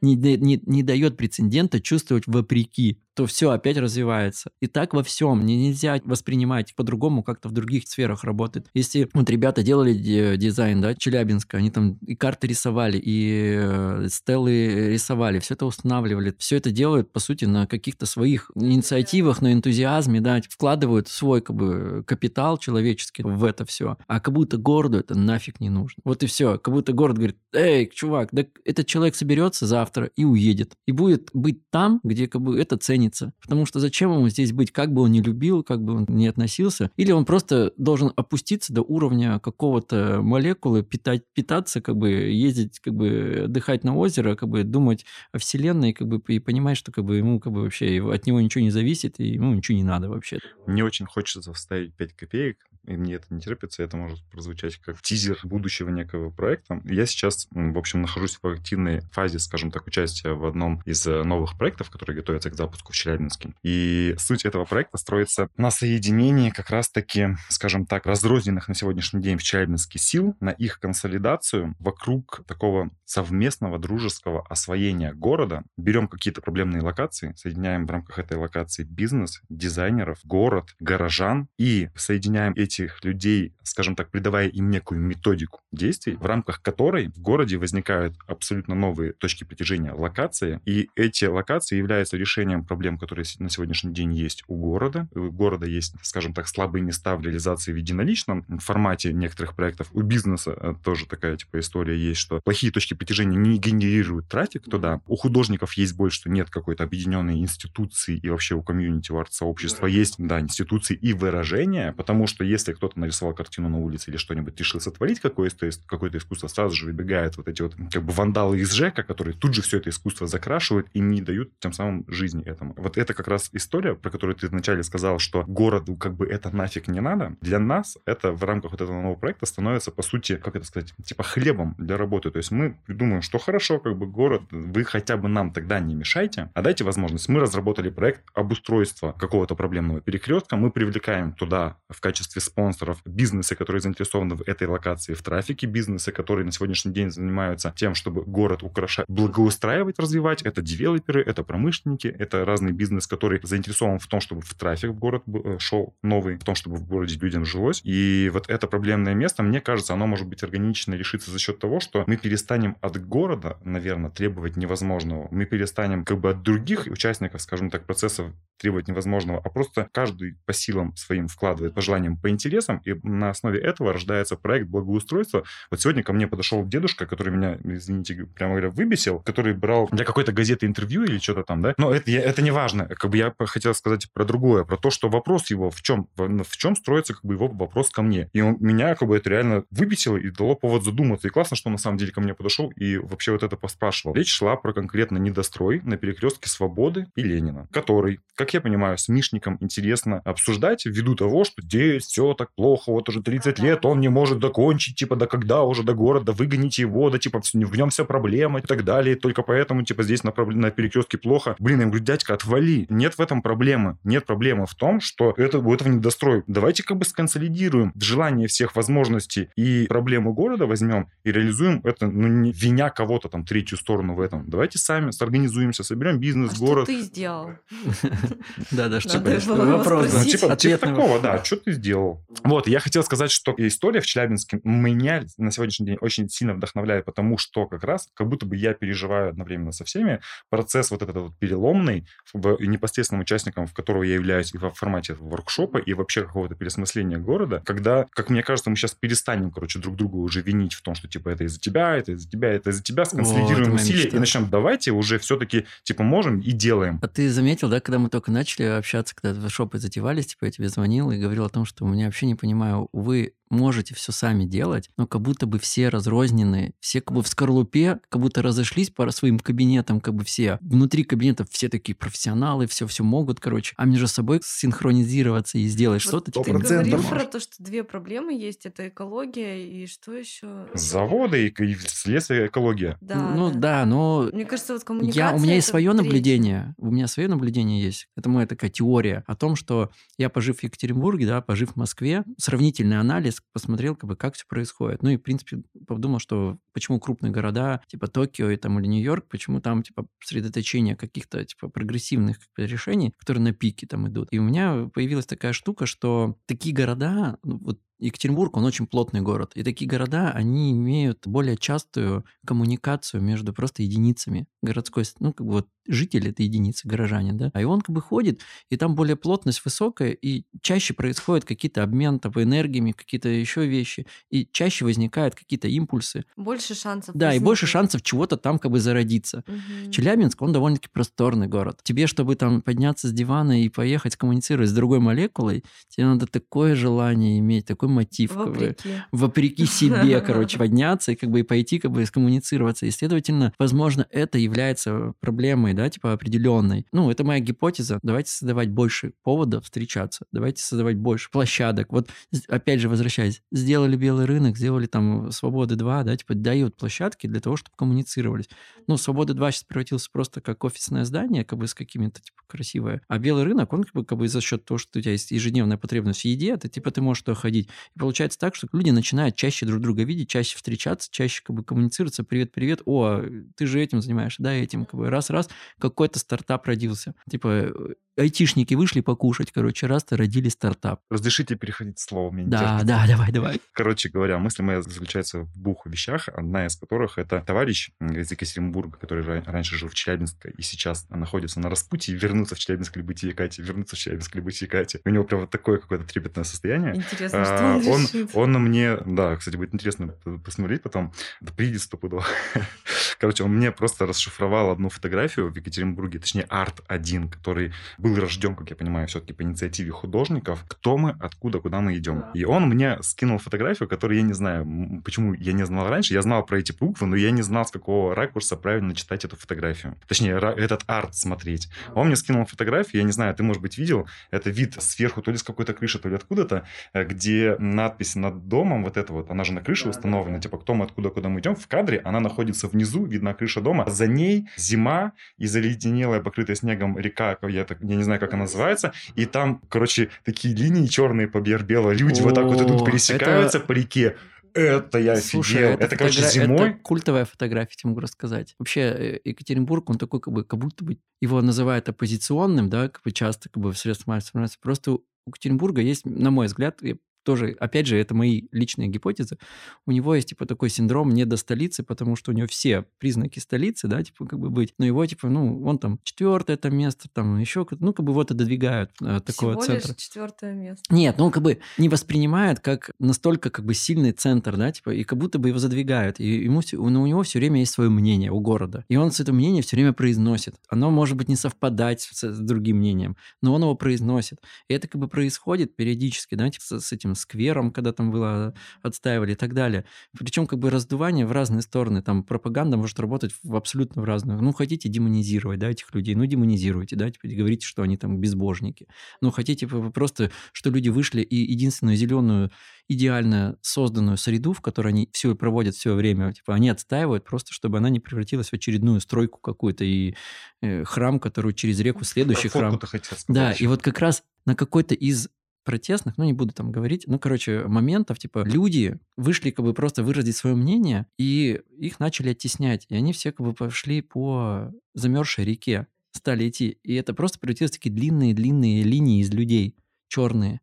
не, не, не дает прецедента чувствовать вопреки, то все опять развивается. И так во всем. Не, нельзя воспринимать по-другому, как-то в других сферах работает. Если вот ребята делали ди- дизайн, да, Челябинска, они там и карты рисовали, и э, стелы рисовали, все это устанавливали. Все это делают, по сути, на каких-то своих инициативах, на энтузиазме, да, вкладывают свой как бы капитал человеческий в это все. А как будто городу это нафиг не нужно. Вот и все. Как будто город говорит, эй, чувак, да этот человек соберется завтра и уедет. И будет быть там, где как бы это ценится. Потому что зачем ему здесь быть, как бы он не любил, как бы он не относился. Или он просто должен опуститься до уровня какого-то молекулы, питать, питаться, как бы ездить, как бы отдыхать на озеро, как бы думать о вселенной, как бы и понимать, что как бы ему как бы вообще от него ничего не зависит, и ему ничего не надо вообще. Мне очень хочется вставить 5 копеек, и мне это не терпится, это может прозвучать как тизер будущего некого проекта. Я сейчас, в общем, нахожусь в активной фазе, скажем так, участия в одном из э, новых проектов, которые готовятся к запуску в Челябинске. И суть этого проекта строится на соединении как раз-таки, скажем так, разрозненных на сегодняшний день в Челябинске сил, на их консолидацию вокруг такого совместного дружеского освоения города. Берем какие-то проблемные локации, соединяем в рамках этой локации бизнес, дизайнеров, город, горожан и соединяем эти этих людей, скажем так, придавая им некую методику действий, в рамках которой в городе возникают абсолютно новые точки притяжения локации, и эти локации являются решением проблем, которые на сегодняшний день есть у города. У города есть, скажем так, слабые места в реализации в единоличном формате некоторых проектов. У бизнеса э, тоже такая типа история есть, что плохие точки притяжения не генерируют трафик туда. У художников есть боль, что нет какой-то объединенной институции и вообще у комьюнити, у арт-сообщества есть, да, институции и выражения, потому что если кто-то нарисовал картину на улице или что-нибудь решил сотворить какое-то какое искусство, сразу же выбегают вот эти вот как бы вандалы из ЖЭКа, которые тут же все это искусство закрашивают и не дают тем самым жизни этому. Вот это как раз история, про которую ты вначале сказал, что городу как бы это нафиг не надо. Для нас это в рамках вот этого нового проекта становится, по сути, как это сказать, типа хлебом для работы. То есть мы придумаем, что хорошо, как бы город, вы хотя бы нам тогда не мешайте, а дайте возможность. Мы разработали проект обустройства какого-то проблемного перекрестка, мы привлекаем туда в качестве спонсоров бизнесы, которые заинтересованы в этой локации, в трафике, бизнесы, которые на сегодняшний день занимаются тем, чтобы город украшать, благоустраивать, развивать. Это девелоперы, это промышленники, это разный бизнес, который заинтересован в том, чтобы в трафик в город э, шел новый, в том, чтобы в городе людям жилось. И вот это проблемное место, мне кажется, оно может быть органично решиться за счет того, что мы перестанем от города, наверное, требовать невозможного. Мы перестанем как бы от других участников, скажем так, процессов требовать невозможного, а просто каждый по силам своим вкладывает, по желаниям, по интересам, и на основе этого рождается проект благоустройства. Вот сегодня ко мне подошел дедушка, который меня, извините, прямо говоря, выбесил, который брал для какой-то газеты интервью или что-то там, да, но это, это не важно. Как бы я хотел сказать про другое, про то, что вопрос его в чем, в, в чем строится как бы его вопрос ко мне. И он, меня как бы это реально выбесило и дало повод задуматься. И классно, что он на самом деле ко мне подошел и вообще вот это поспрашивал. Речь шла про конкретно недострой на перекрестке Свободы и Ленина, который, как я понимаю, с Мишником интересно обсуждать ввиду того, что здесь все так плохо, вот уже 30 лет он не может закончить, типа, да когда уже до города, выгоните его, да типа в нем вся проблема и так далее, только поэтому, типа, здесь на, на перекрестке плохо. Блин, я говорю, дядька, отвали. Нет в этом проблемы. Нет проблемы в том, что это, у этого недострой. Давайте как бы сконсолидируем желание всех возможностей и проблему города возьмем и реализуем это, ну, не виня кого-то там третью сторону в этом. Давайте сами сорганизуемся, соберем бизнес, а город. что ты сделал? [laughs] Да-да, что вопрос. Ну, типа, типа такого, да, что ты сделал? Вот, я хотел сказать, что история в Челябинске меня на сегодняшний день очень сильно вдохновляет, потому что как раз как будто бы я переживаю одновременно со всеми процесс вот этот вот переломный в непосредственным участником, в которого я являюсь и в формате воркшопа, и вообще какого-то переосмысления города, когда, как мне кажется, мы сейчас перестанем, короче, друг друга уже винить в том, что, типа, это из-за тебя, это из-за тебя, это из-за тебя, сконсолидируем вот, усилия и начнем, давайте уже все-таки, типа, можем и делаем. А ты заметил, да, когда мы только начали общаться, когда воркшопы затевались, типа, я тебе звонил и говорил о том, что у меня вообще не понимаю, вы можете все сами делать, но как будто бы все разрознены, все как бы в скорлупе, как будто разошлись по своим кабинетам, как бы все. Внутри кабинетов все такие профессионалы, все все могут, короче. А между собой синхронизироваться и сделать вот что-то. Ты говорил про то, что две проблемы есть, это экология и что еще? Заводы и, и следствие экология. Да, ну да. да, но... Мне кажется, вот коммуникация... Я, у меня есть свое наблюдение, у меня свое наблюдение есть. Это моя такая теория о том, что я, пожив в Екатеринбурге, да, пожив в Москве, сравнительный анализ посмотрел, как бы, как все происходит. Ну и, в принципе, подумал, что почему крупные города, типа Токио и там, или Нью-Йорк, почему там, типа, сосредоточение каких-то, типа, прогрессивных как бы, решений, которые на пике там идут. И у меня появилась такая штука, что такие города, ну, вот Екатеринбург, он очень плотный город. И такие города, они имеют более частую коммуникацию между просто единицами городской, ну, как бы вот жители — это единицы, горожане, да, а и он как бы ходит, и там более плотность высокая, и чаще происходят какие-то обмен там, энергиями, какие-то еще вещи, и чаще возникают какие-то импульсы. Больше шансов. Да, возникнуть. и больше шансов чего-то там как бы зародиться. Угу. Челябинск, он довольно-таки просторный город. Тебе, чтобы там подняться с дивана и поехать коммуницировать с другой молекулой, тебе надо такое желание иметь, такой мотив. Вопреки. Как бы, вопреки себе, [laughs] короче, подняться и как бы и пойти как бы скоммуницироваться. И, следовательно, возможно, это является проблемой, да, типа определенной. Ну, это моя гипотеза. Давайте создавать больше поводов встречаться. Давайте создавать больше площадок. Вот, опять же, возвращаясь, сделали белый рынок, сделали там Свободы 2, да, типа дают площадки для того, чтобы коммуницировались. Ну, Свобода 2 сейчас превратился просто как офисное здание, как бы с какими-то, типа, красивое. А белый рынок, он как бы, как бы за счет того, что у тебя есть ежедневная потребность в еде, ты, типа, ты можешь туда ходить. И получается так, что люди начинают чаще друг друга видеть, чаще встречаться, чаще как бы коммуницироваться. Привет-привет, о, ты же этим занимаешься, да, этим. Как бы раз-раз какой-то стартап родился. Типа, айтишники вышли покушать, короче, раз-то родили стартап. Разрешите переходить слово, мне не Да, да, давай, давай. Короче говоря, мысль моя заключается в двух вещах, одна из которых это товарищ из Екатеринбурга, который ра- раньше жил в Челябинске и сейчас находится на распутье, вернуться в Челябинск или быть Екате, вернуться в Челябинск или быть Екате. У него прям вот такое какое-то трепетное состояние. Интересно, что А, он он, решит. он мне, да, кстати, будет интересно посмотреть потом, да приедет стопудово. Короче, он мне просто расшифровал одну фотографию в Екатеринбурге, точнее, арт-1, который был рожден, как я понимаю, все-таки по инициативе художников. Кто мы, откуда, куда мы идем. И он мне скинул фотографию, которую я не знаю, почему я не знал раньше. Я знал про эти буквы, но я не знал, с какого ракурса правильно читать эту фотографию. Точнее, этот арт смотреть. Он мне скинул фотографию, я не знаю, ты, может быть, видел, это вид сверху, то ли с какой-то крыши, то ли откуда-то, э, где надпись над домом, вот это вот, она же на крыше установлена, типа, кто мы, откуда, куда мы идем. В кадре она находится внизу, видна крыша дома. За ней зима и заледенелая, покрытая снегом река, я, так, я не знаю, как она называется, и там, короче, такие линии черные по бело Люди вот так вот идут, О, пересекаются это- по реке. Это я Слушай, офигел. это, Это, короче, фотогра- зимой. это культовая фотография, тебе могу рассказать. Вообще, э, Екатеринбург, он такой, как бы, как будто бы его называют оппозиционным, да, как бы часто как бы в средствах массовой информации. Просто у Екатеринбурга есть, на мой взгляд, я тоже, опять же, это мои личные гипотезы, у него есть, типа, такой синдром не до столицы, потому что у него все признаки столицы, да, типа, как бы быть. Но его, типа, ну, он там четвертое это место, там еще, ну, как бы вот отодвигают э, такого Всего центра. лишь четвертое место. Нет, ну как бы не воспринимает как настолько как бы сильный центр, да, типа, и как будто бы его задвигают. И ему, но у него все время есть свое мнение у города. И он с это мнение все время произносит. Оно может быть не совпадать с, с другим мнением, но он его произносит. И это как бы происходит периодически, да, типа с, с этим сквером, когда там было отстаивали и так далее. Причем как бы раздувание в разные стороны. Там пропаганда может работать в абсолютно в разных. Ну, хотите демонизировать, да, этих людей, ну, демонизируйте, да, типа, говорите, что они там безбожники. Ну, хотите просто, что люди вышли и единственную зеленую, идеально созданную среду, в которой они все проводят все время, типа, они отстаивают просто, чтобы она не превратилась в очередную стройку какую-то и э, храм, который через реку следующий Про храм. Да, и вот как раз на какой-то из протестных, ну не буду там говорить, ну короче, моментов, типа люди вышли как бы просто выразить свое мнение, и их начали оттеснять, и они все как бы пошли по замерзшей реке, стали идти, и это просто превратилось в такие длинные-длинные линии из людей, черные.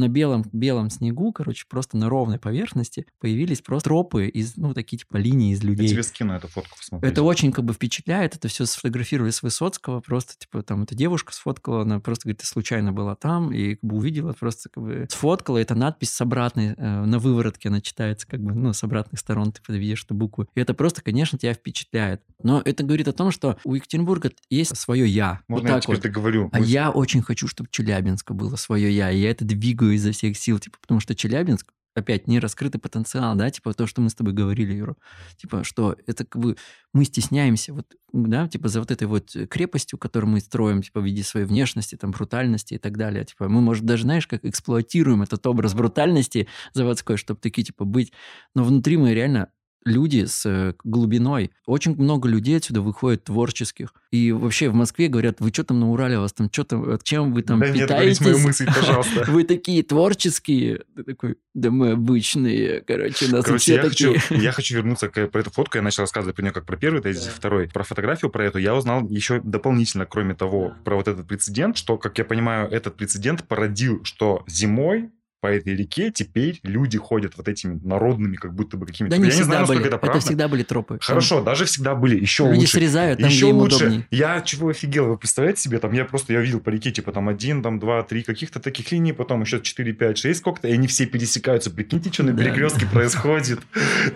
На белом, белом снегу, короче, просто на ровной поверхности появились просто тропы из, ну, такие типа линии из Я людей. тебе скину эту фотку посмотреть. Это очень как бы впечатляет, это все сфотографировали с Высоцкого, просто типа там эта девушка сфоткала, она просто говорит, случайно была там, и как бы увидела, просто как бы сфоткала, это надпись с обратной, э, на выворотке она читается, как бы, ну, с обратных сторон ты видишь эту букву. И это просто, конечно, тебя впечатляет. Но это говорит о том, что у Екатеринбурга есть свое «я». Можно вот я теперь вот. договорю? А Мы- я очень хочу, чтобы Челябинска было свое я, и я это двигаю изо всех сил, типа, потому что Челябинск опять не раскрытый потенциал, да, типа то, что мы с тобой говорили, Юра, типа, что это как бы мы стесняемся, вот, да, типа за вот этой вот крепостью, которую мы строим, типа в виде своей внешности, там, брутальности и так далее, типа мы, может, даже, знаешь, как эксплуатируем этот образ брутальности заводской, чтобы такие, типа, быть, но внутри мы реально люди с э, глубиной. Очень много людей отсюда выходит творческих. И вообще в Москве говорят, вы что там на Урале, у вас там что там, чем вы там договорить питаетесь? мою мысль, пожалуйста. [laughs] Вы такие творческие. Ты такой, да мы обычные. Короче, нас Короче, я хочу, такие. [laughs] я хочу вернуться к про эту фотку. Я начал рассказывать про нее как про первый тезис, Да. второй. Про фотографию, про эту я узнал еще дополнительно, кроме того, про вот этот прецедент, что, как я понимаю, этот прецедент породил, что зимой по этой реке теперь люди ходят вот этими народными, как будто бы какими-то... Да не я не всегда знаю, были. насколько это Это правда. всегда были тропы. Хорошо, даже всегда были. Еще Там Люди лучше. срезают там, Еще лучше. удобнее. Я чего офигел, вы представляете себе, там я просто, я видел по реке, типа там один, там два, три каких-то таких линий, потом еще 4, 5, 6 сколько-то, и они все пересекаются. Прикиньте, что на Да. перекрестке происходит.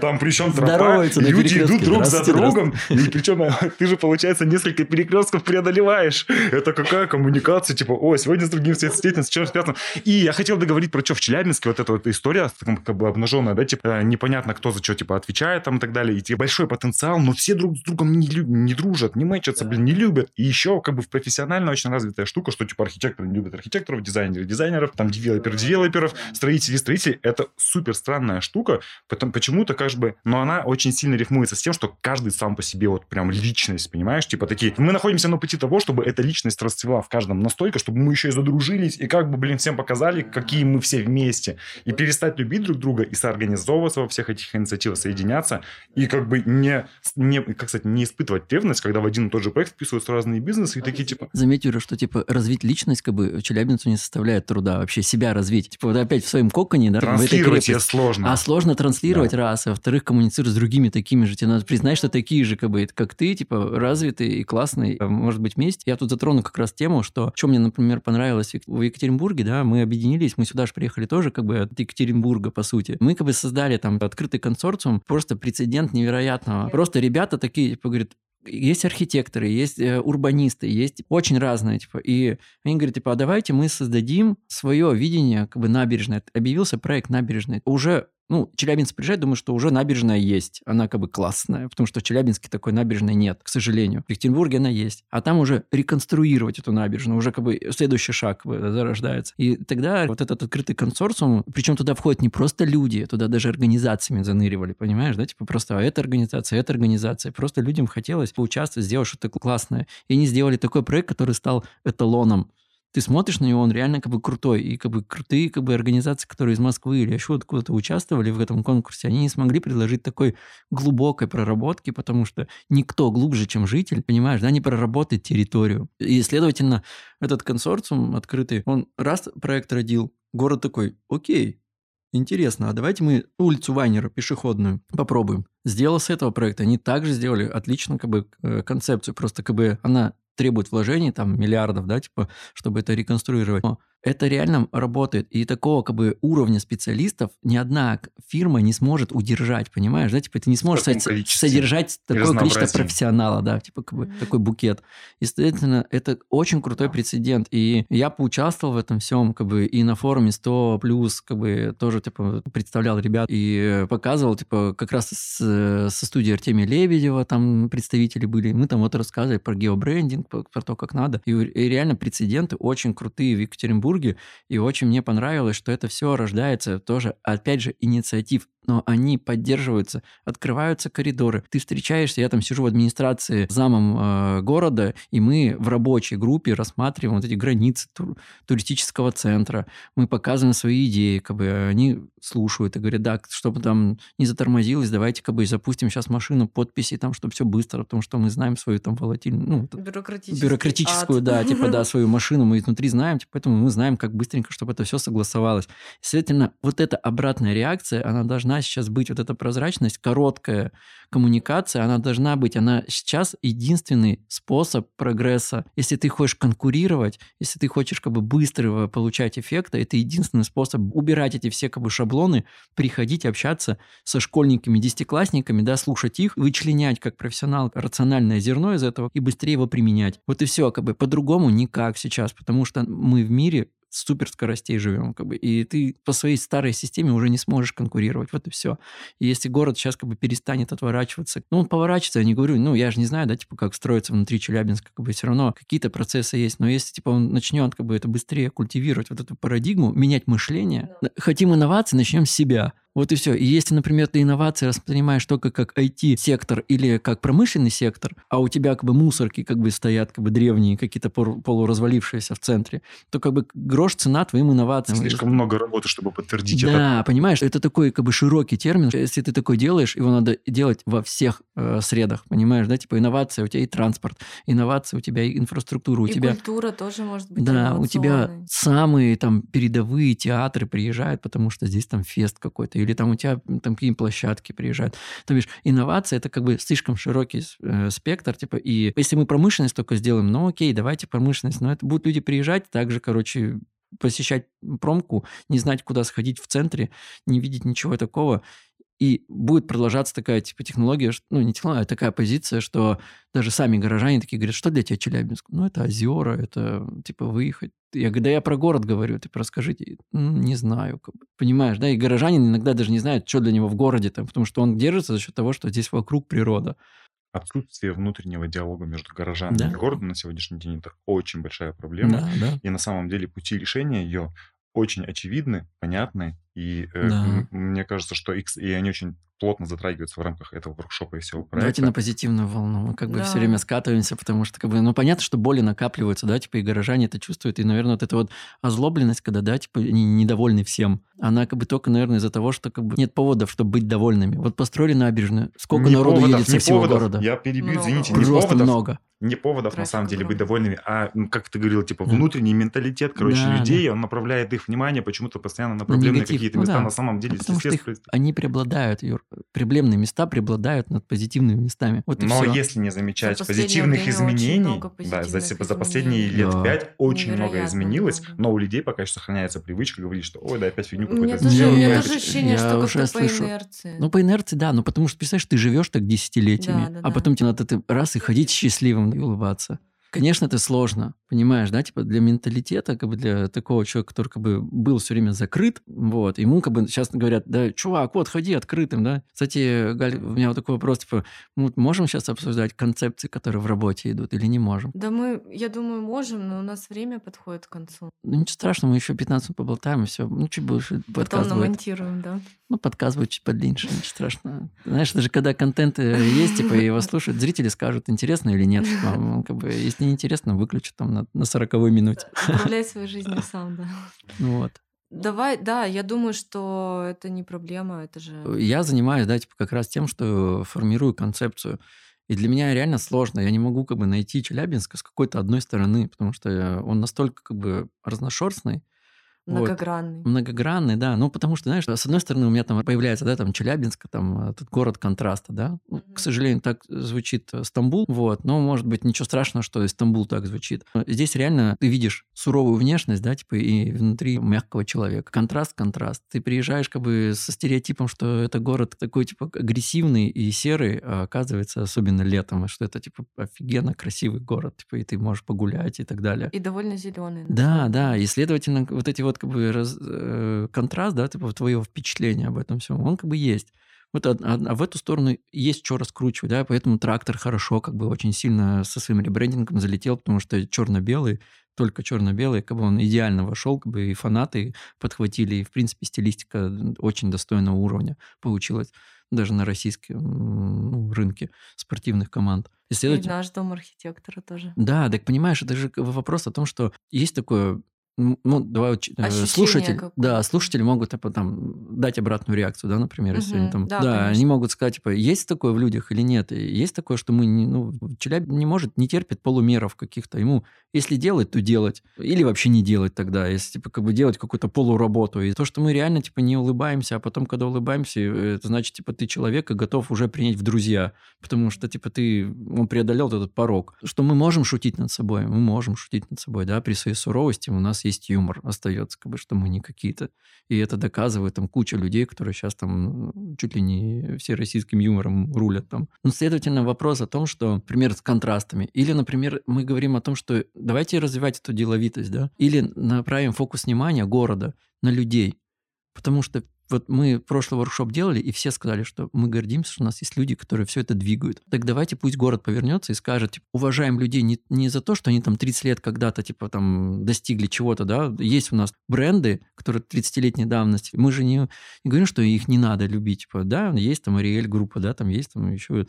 Там причем тропа, люди идут друг за другом, и причем ты же, получается, несколько перекрестков преодолеваешь. Это какая коммуникация, типа, о, сегодня с другим встретиться, с чем связано. И я хотел договорить про что в Челябинске вот эта вот история как бы обнаженная, да, типа, непонятно, кто за что, типа, отвечает там и так далее, и типа, большой потенциал, но все друг с другом не, люб, не дружат, не мэчатся, блин, не любят. И еще, как бы, в профессионально очень развитая штука, что, типа, архитекторы не любят архитекторов, дизайнеры дизайнеров, там, девелопер девелоперов, строители строителей. Это супер странная штука, потом почему-то, как бы, но она очень сильно рифмуется с тем, что каждый сам по себе вот прям личность, понимаешь? Типа такие, мы находимся на пути того, чтобы эта личность расцвела в каждом настолько, чтобы мы еще и задружились, и как бы, блин, всем показали, какие мы все вместе. И перестать любить друг друга, и соорганизовываться во всех этих инициативах, соединяться, и как бы не, не как сказать, не испытывать ревность, когда в один и тот же проект вписываются разные бизнесы, и такие типа... Заметь, Юра, что типа развить личность как бы челябинцу не составляет труда вообще себя развить. Типа вот опять в своем коконе, да? Транслировать ее сложно. А сложно транслировать, да. раз. А во-вторых, коммуницировать с другими такими же. Тебе надо признать, что такие же, как бы, как ты, типа, развитый и классный. А может быть, вместе. Я тут затрону как раз тему, что, что мне, например, понравилось в Екатеринбурге, да, мы объединились, мы сюда же приехали тоже, как бы, от Екатеринбурга, по сути. Мы, как бы, создали там открытый консорциум, просто прецедент невероятного. Просто ребята такие, типа, говорят, есть архитекторы, есть э, урбанисты, есть очень разные, типа, и они говорят, типа, а давайте мы создадим свое видение, как бы, набережной. Объявился проект набережной. Уже ну, Челябинск приезжает, думаю, что уже набережная есть. Она как бы классная, потому что в Челябинске такой набережной нет, к сожалению. В Екатеринбурге она есть. А там уже реконструировать эту набережную, уже как бы следующий шаг бы, зарождается. И тогда вот этот открытый консорциум, причем туда входят не просто люди, туда даже организациями заныривали, понимаешь, да? Типа просто а эта организация, эта организация. Просто людям хотелось поучаствовать, сделать что-то классное. И они сделали такой проект, который стал эталоном ты смотришь на него, он реально как бы крутой. И как бы крутые как бы организации, которые из Москвы или еще откуда-то участвовали в этом конкурсе, они не смогли предложить такой глубокой проработки, потому что никто глубже, чем житель, понимаешь, да, не проработает территорию. И, следовательно, этот консорциум открытый, он раз проект родил, город такой, окей, Интересно, а давайте мы улицу Вайнера пешеходную попробуем. Сделал с этого проекта. Они также сделали отлично как бы э, концепцию. Просто как бы она требует вложений, там, миллиардов, да, типа, чтобы это реконструировать. Но это реально работает. И такого как бы уровня специалистов ни одна фирма не сможет удержать, понимаешь? Да, типа ты не сможешь со- содержать такое количество профессионала, да, типа как бы, такой букет. И, следовательно, это очень крутой прецедент. И я поучаствовал в этом всем, как бы, и на форуме 100 плюс, как бы, тоже, типа, представлял ребят и показывал, типа, как раз с, со студии Артемия Лебедева там представители были. Мы там вот рассказывали про геобрендинг, про, про то, как надо. И, и реально прецеденты очень крутые в Екатеринбурге Петербурге, и очень мне понравилось, что это все рождается тоже, опять же, инициатив но они поддерживаются, открываются коридоры. Ты встречаешься, я там сижу в администрации замом э, города, и мы в рабочей группе рассматриваем вот эти границы тур, туристического центра. Мы показываем свои идеи, как бы они слушают и говорят, да, чтобы там не затормозилось, давайте как бы запустим сейчас машину подписи, там, чтобы все быстро, потому что мы знаем свою там волатильную, ну, бюрократическую, ад. да, типа, да, [laughs] свою машину мы изнутри знаем, типа, поэтому мы знаем, как быстренько, чтобы это все согласовалось. Следовательно, вот эта обратная реакция, она должна сейчас быть вот эта прозрачность, короткая коммуникация, она должна быть, она сейчас единственный способ прогресса. Если ты хочешь конкурировать, если ты хочешь как бы быстро получать эффекты, это единственный способ убирать эти все как бы шаблоны, приходить общаться со школьниками, десятиклассниками, да, слушать их, вычленять как профессионал рациональное зерно из этого и быстрее его применять. Вот и все, как бы по-другому никак сейчас, потому что мы в мире супер скоростей живем, как бы, и ты по своей старой системе уже не сможешь конкурировать, вот и все. И если город сейчас как бы перестанет отворачиваться, ну, он поворачивается, я не говорю, ну, я же не знаю, да, типа, как строится внутри Челябинска, как бы, все равно какие-то процессы есть, но если, типа, он начнет, как бы, это быстрее культивировать, вот эту парадигму, менять мышление, хотим инновации, начнем с себя, вот и все. И если, например, ты инновации воспринимаешь только как IT-сектор или как промышленный сектор, а у тебя как бы мусорки как бы стоят как бы древние, какие-то полуразвалившиеся в центре, то как бы грош цена твоим инновациям. Слишком много работы, чтобы подтвердить да, это. Да, понимаешь, это такой как бы широкий термин. Если ты такой делаешь, его надо делать во всех э, средах, понимаешь, да? Типа инновация, у тебя и транспорт, инновация, у тебя и инфраструктура, у и тебя... культура тоже может быть Да, у тебя самые там передовые театры приезжают, потому что здесь там фест какой-то, или там у тебя там какие площадки приезжают. То бишь, инновация это как бы слишком широкий э, спектр, типа, и если мы промышленность только сделаем, ну окей, давайте промышленность, но это будут люди приезжать, также, короче, посещать промку, не знать, куда сходить в центре, не видеть ничего такого. И будет продолжаться такая типа технология, ну не технология, а такая позиция, что даже сами горожане такие говорят, что для тебя Челябинск? Ну это озера, это типа выехать. Я говорю, да я про город говорю, ты расскажите. Ну, не знаю, понимаешь, да? И горожанин иногда даже не знает, что для него в городе там, потому что он держится за счет того, что здесь вокруг природа. Отсутствие внутреннего диалога между горожанами Да. и городом на сегодняшний день это очень большая проблема. Да, да. И на самом деле пути решения ее очень очевидны, понятны. И э, Да. мне кажется, что их, с- и они очень плотно затрагиваются в рамках этого воркшопа и всего проекта. Давайте на позитивную волну. Мы как бы Да. все время скатываемся, потому что, как бы, ну, понятно, что боли накапливаются, да, типа, и горожане это чувствуют. И, наверное, вот эта вот озлобленность, когда, да, типа, они недовольны всем, она как бы только, наверное, из-за того, что как бы нет поводов, чтобы быть довольными. Вот построили набережную, сколько Не народу поводов, едет со всего поводов. города? Я перебью, Много. извините, не Просто поводов, много. Не поводов на Трафик самом деле быть довольными, а, как ты говорил, типа Да. внутренний менталитет, короче, Да, людей, он направляет их внимание почему-то постоянно на На проблемные негатив. какие-то Ну места. да. На самом деле, Ну, потому что их- они преобладают, Юр. Проблемные места преобладают над позитивными местами. Вот и Но всё. если не замечать За позитивных изменений, много да, за, позитивных за последние изменений. лет Да. пять очень много Невероятно изменилось, много. но у людей пока еще сохраняется привычка говорить, что ой, да, опять фигню У меня какую-то у меня я- тоже ощущение, что уже как-то по слышу. инерции. Ну, по инерции, да, но потому что, представляешь, ты живешь так десятилетиями, Да, да, а да. потом тебе надо ты раз и ходить счастливым и улыбаться. Конечно, это сложно, понимаешь, да, типа для менталитета, как бы для такого человека, который как бы был все время закрыт, вот, ему как бы сейчас говорят, да, чувак, вот, ходи открытым, да. Кстати, Галь, у меня вот такой вопрос, типа, мы можем сейчас обсуждать концепции, которые в работе идут, или не можем? Да мы, я думаю, можем, но у нас время подходит к концу. Ну, ничего страшного, мы еще 15 минут поболтаем, и все, ну, чуть больше Потом подкаст будет. намонтируем, да. Ну, подкаст будет чуть подлиннее, ничего страшного. Знаешь, даже когда контент э, есть, типа, его слушают, зрители скажут, интересно или нет. Вам, как бы, если не интересно, выключат там на, на 40 минуте. Управляй [laughs] своей жизнью сам, да. Вот. Давай, да, я думаю, что это не проблема, это же... Я занимаюсь, да, типа, как раз тем, что формирую концепцию. И для меня реально сложно. Я не могу как бы найти Челябинск с какой-то одной стороны, потому что э, он настолько как бы разношерстный, вот. Многогранный. Многогранный, да. Ну, потому что, знаешь, с одной стороны, у меня там появляется, да, там Челябинск, там этот город контраста, да. Ну. К сожалению, так звучит э, Стамбул, вот. Но, может быть, ничего страшного, что Стамбул так звучит. Здесь реально ты видишь суровую внешность, да, типа, и внутри мягкого человека. Контраст, контраст. Ты приезжаешь как бы со стереотипом, что это город такой, типа, агрессивный и серый, а оказывается, особенно летом, что это, типа, офигенно красивый город, типа, и ты можешь погулять и так далее. И довольно зеленый. Да, да, и, следовательно, вот эти вот как бы раз- э, контраст, да, типа твоего впечатления об этом всем, он как бы есть. Вот, а, а- в эту сторону есть что раскручивать, да, поэтому трактор хорошо, как бы очень сильно со своим ребрендингом залетел, потому что черно-белый, только черно-белый, как бы он идеально вошел, как бы и фанаты подхватили, и, в принципе, стилистика очень достойного уровня получилась даже на российском ну, рынке спортивных команд. И, И следовательно, наш дом архитектора тоже. да, так понимаешь, это же вопрос о том, что есть такое, ну, давай, э, Ощущение слушатель, какое-то. да, слушатели могут типа, там, дать обратную реакцию, да, например, если они Мгм, там, да, да, они могут сказать, типа, есть такое в людях или нет, И есть такое, что мы, не, ну, Челябинск не может, не терпит полумеров каких-то, ему, если делать, то делать, или вообще не делать тогда, если, типа, как бы делать какую-то полуработу, и то, что мы реально, типа, не улыбаемся, а потом, когда улыбаемся, э, это значит, типа, ты человека готов уже принять в друзья, потому что, типа, ты, он преодолел этот порог. Что мы можем шутить над собой, мы можем шутить над собой, да, при своей суровости. У нас есть юмор, остается, как бы, что мы не какие-то. И это доказывает там куча людей, которые сейчас там чуть ли не все российским юмором рулят там. Ну, следовательно, вопрос о том, что, например, с контрастами. Или, например, мы говорим о том, что давайте развивать эту деловитость, да, или направим фокус внимания города на людей. Потому что вот мы прошлый воркшоп делали, и все сказали, что мы гордимся, что у нас есть люди, которые все это двигают. Так давайте пусть город повернется и скажет, типа, уважаем людей не, не за то, что они там 30 лет когда-то, типа, там, достигли чего-то, да, есть у нас бренды, которые 30-летней давности, мы же не, не говорим, что их не надо любить, типа, да, есть там Ариэль группа, да, там есть там еще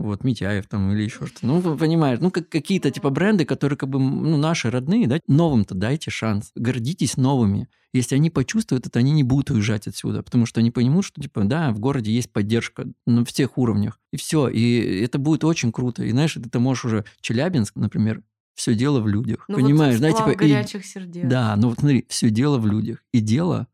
вот, Митяев там или еще что-то. Ну, понимаешь, ну, как какие-то типа бренды, которые как бы, ну, наши родные, да, новым-то дайте шанс. Гордитесь новыми. Если они почувствуют это, они не будут уезжать отсюда, потому что они поймут, что, типа, да, в городе есть поддержка на всех уровнях. И все. И это будет очень круто. И, знаешь, ты можешь уже Челябинск, например, все дело в людях. Ну, Понимаешь, вот да, типа... и- горячих сердец. Да, но вот смотри, все дело в людях. И дело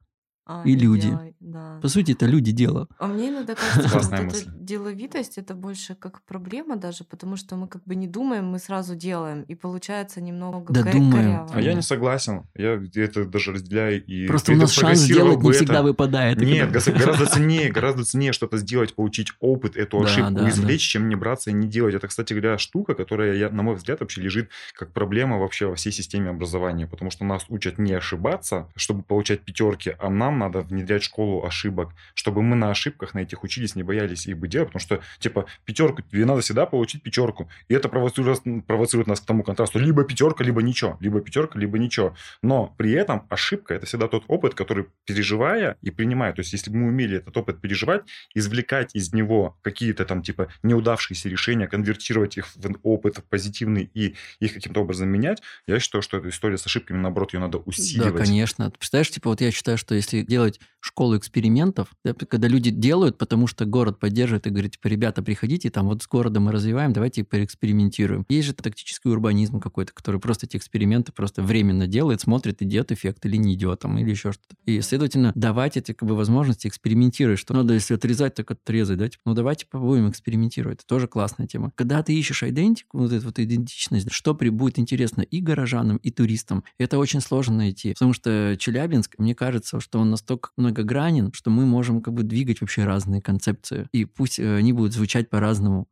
А, и люди. да. По сути, это люди дело. А мне иногда кажется, что вот эта деловитость это больше как проблема даже, потому что мы как бы не думаем, мы сразу делаем, и получается немного Да думаем. коряво. А я не согласен. Я это даже разделяю и Просто у нас шанс сделать не всегда это. выпадает. Нет, гораздо ценнее, гораздо ценнее что-то сделать, получить опыт, эту Да, ошибку да, извлечь, чем не браться и не делать. Это, кстати говоря, штука, которая, я, на мой взгляд, вообще лежит как проблема вообще во всей системе образования, потому что нас учат не ошибаться, чтобы получать пятерки, а нам надо внедрять школу ошибок, чтобы мы на ошибках на этих учились, не боялись их бы делать, потому что, типа, пятерку, тебе надо всегда получить пятерку, и это провоцирует, провоцирует нас к тому контрасту, либо пятерка, либо ничего, либо пятерка, либо ничего. Но при этом ошибка – это всегда тот опыт, который, переживая и принимая, то есть если бы мы умели этот опыт переживать, извлекать из него какие-то там, типа, неудавшиеся решения, конвертировать их в опыт позитивный и их каким-то образом менять, я считаю, что эта история с ошибками, наоборот, ее надо Да, усиливать. конечно. Ты Представляешь, типа, вот я считаю, что если делать школу экспериментов, да, когда люди делают, потому что город поддерживает и говорит, типа, ребята, приходите, там вот с городом мы развиваем, давайте поэкспериментируем. Есть же тактический урбанизм какой-то, который просто эти эксперименты просто временно делает, смотрит, идет эффект или не идет, там, или еще что-то. И, следовательно, давать эти как бы возможности экспериментировать, что надо, если отрезать, так отрезать, да, типа, ну давайте попробуем экспериментировать. Это тоже классная тема. Когда ты ищешь идентику, вот эту вот идентичность, что будет интересно и горожанам, и туристам, это очень сложно найти. Потому что Челябинск, мне кажется, что он настолько многогранен, что мы можем как бы двигать вообще разные концепции. И пусть э, они будут звучать по-разному.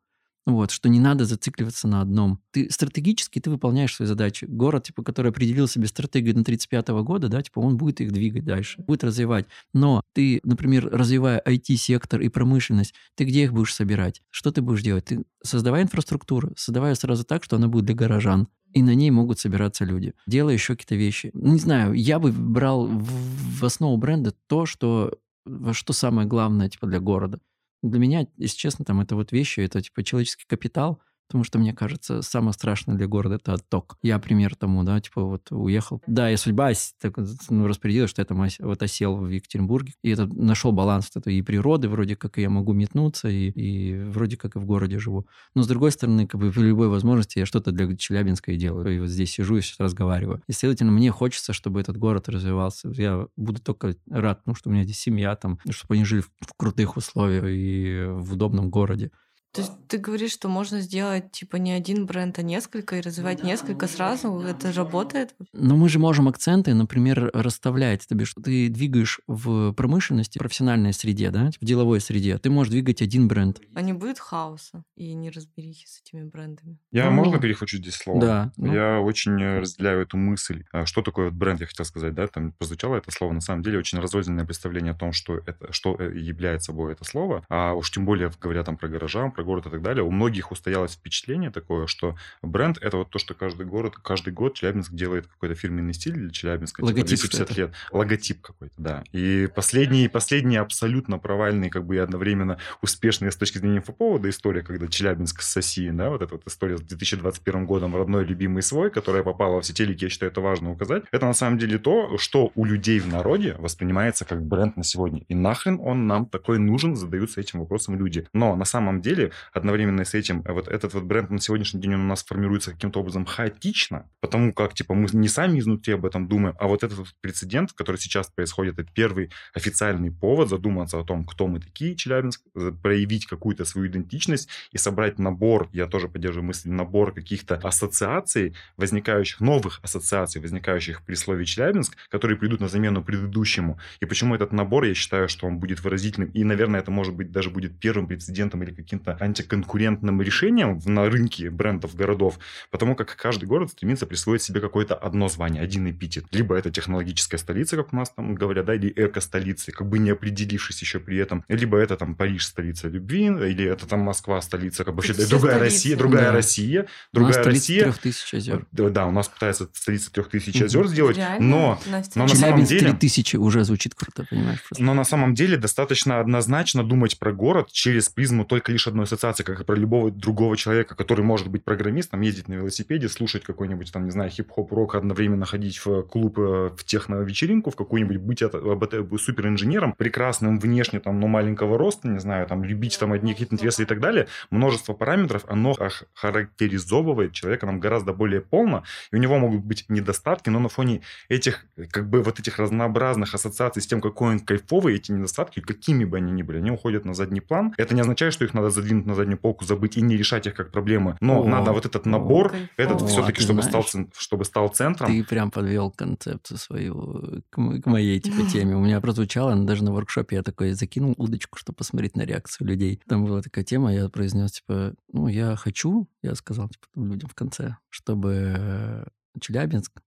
Вот, что не надо зацикливаться на одном. Ты стратегически ты выполняешь свои задачи. Город, типа, который определил себе стратегию на 35 года, да, типа, он будет их двигать дальше, будет развивать. Но ты, например, развивая IT-сектор и промышленность, ты где их будешь собирать? Что ты будешь делать? Ты создавай инфраструктуру, создавай сразу так, что она будет для горожан. И на ней могут собираться люди. Делай еще какие-то вещи. Не знаю, я бы брал в, основу бренда то, что, что самое главное, типа, для города. Для меня, если честно, там это вот вещи, это типа человеческий капитал, потому что, мне кажется, самое страшное для города – это отток. Я пример тому, да, типа вот уехал. Да, и судьба так, ну, распорядилась, что я там ос- вот осел в Екатеринбурге, и это нашел баланс вот этой и природы, вроде как и я могу метнуться, и, и вроде как и в городе живу. Но, с другой стороны, как бы при любой возможности я что-то для Челябинска и делаю. И вот здесь сижу и сейчас разговариваю. И, следовательно, мне хочется, чтобы этот город развивался. Я буду только рад, ну, что у меня здесь семья там, чтобы они жили в, в крутых условиях и в удобном городе. То есть ты говоришь, что можно сделать типа не один бренд, а несколько и развивать несколько сразу? Это работает? Но мы же можем акценты, например, расставлять. То бишь, ты двигаешь в промышленности, профессиональной среде, да, в деловой среде. Ты можешь двигать один бренд. А не будет хаоса и неразберихи с этими брендами? Я, Ну, можно перехвачу здесь слово? да, ну. Я очень э, разделяю эту мысль. А Что такое вот бренд, я хотел сказать, да, там прозвучало это слово. На самом деле очень разрозненное представление о том, что это, что э, является собой это слово. А уж тем более, говоря там про гаражам, про город и так далее, у многих устоялось впечатление такое, что бренд — это вот то, что каждый город, каждый год Челябинск делает какой-то фирменный стиль для Челябинска. типа Логотип 250 что-то. лет. Логотип какой-то, да. И последний, последний абсолютно провальный, как бы и одновременно успешный с точки зрения инфоповода история, когда Челябинск с Соси, да, вот эта вот история с 2021 годом родной любимый свой, которая попала во все телеки, я считаю, это важно указать. Это на самом деле то, что у людей в народе воспринимается как бренд на сегодня. И нахрен он нам такой нужен, задаются этим вопросом люди. Но на самом деле, одновременно с этим, вот этот вот бренд на сегодняшний день он у нас формируется каким-то образом хаотично, потому как, типа, мы не сами изнутри об этом думаем, а вот этот вот прецедент, который сейчас происходит, это первый официальный повод задуматься о том, кто мы такие, Челябинск, э, проявить какую-то свою идентичность и собрать набор, я тоже поддерживаю мысль, набор каких-то ассоциаций, возникающих, новых ассоциаций, возникающих при слове Челябинск, которые придут на замену предыдущему. И почему этот набор, я считаю, что он будет выразительным, и, наверное, это, может быть, даже будет первым прецедентом или каким-то антиконкурентным решением на рынке брендов городов, потому как каждый город стремится присвоить себе какое-то одно звание, один эпитет. Либо это технологическая столица, как у нас там говорят, да, или эко-столица, как бы не определившись еще при этом, либо это там Париж, столица любви, или это там Москва, столица, как бы вообще другая столицы. Россия, другая Да. Россия, У нас другая Россия. трех тысяч озер. Да, да, у нас пытаются столица трех тысяч озер сделать, Реально? но На но на самом деле- 3000 уже звучит круто, понимаешь? Просто. но на самом деле достаточно однозначно думать про город через призму только лишь одной ассоциации, как и про любого другого человека, который может быть программистом, ездить на велосипеде, слушать какой-нибудь там, не знаю, хип-хоп, рок, одновременно ходить в клуб, э, в техно-вечеринку, в какую-нибудь, быть это, суперинженером, прекрасным внешне, там, но маленького роста, не знаю, там, любить там одни какие-то интересы и так далее, множество параметров, оно характеризовывает человека нам гораздо более полно, и у него могут быть недостатки, но на фоне этих, как бы, вот этих разнообразных ассоциаций с тем, какой он кайфовый, эти недостатки, какими бы они ни были, они уходят на задний план. Это не означает, что их надо задвинуть на заднюю полку, забыть и не решать их как проблемы, но о, надо вот этот набор, о, этот о, все-таки, чтобы стал, чтобы стал центром. Ты прям подвел концепцию свою к, к моей типа [laughs] теме. У меня прозвучало, даже на воркшопе я такой закинул удочку, чтобы посмотреть на реакцию людей. Там была такая тема, я произнес, типа, ну, я хочу, я сказал, типа, людям в конце, чтобы Челябинск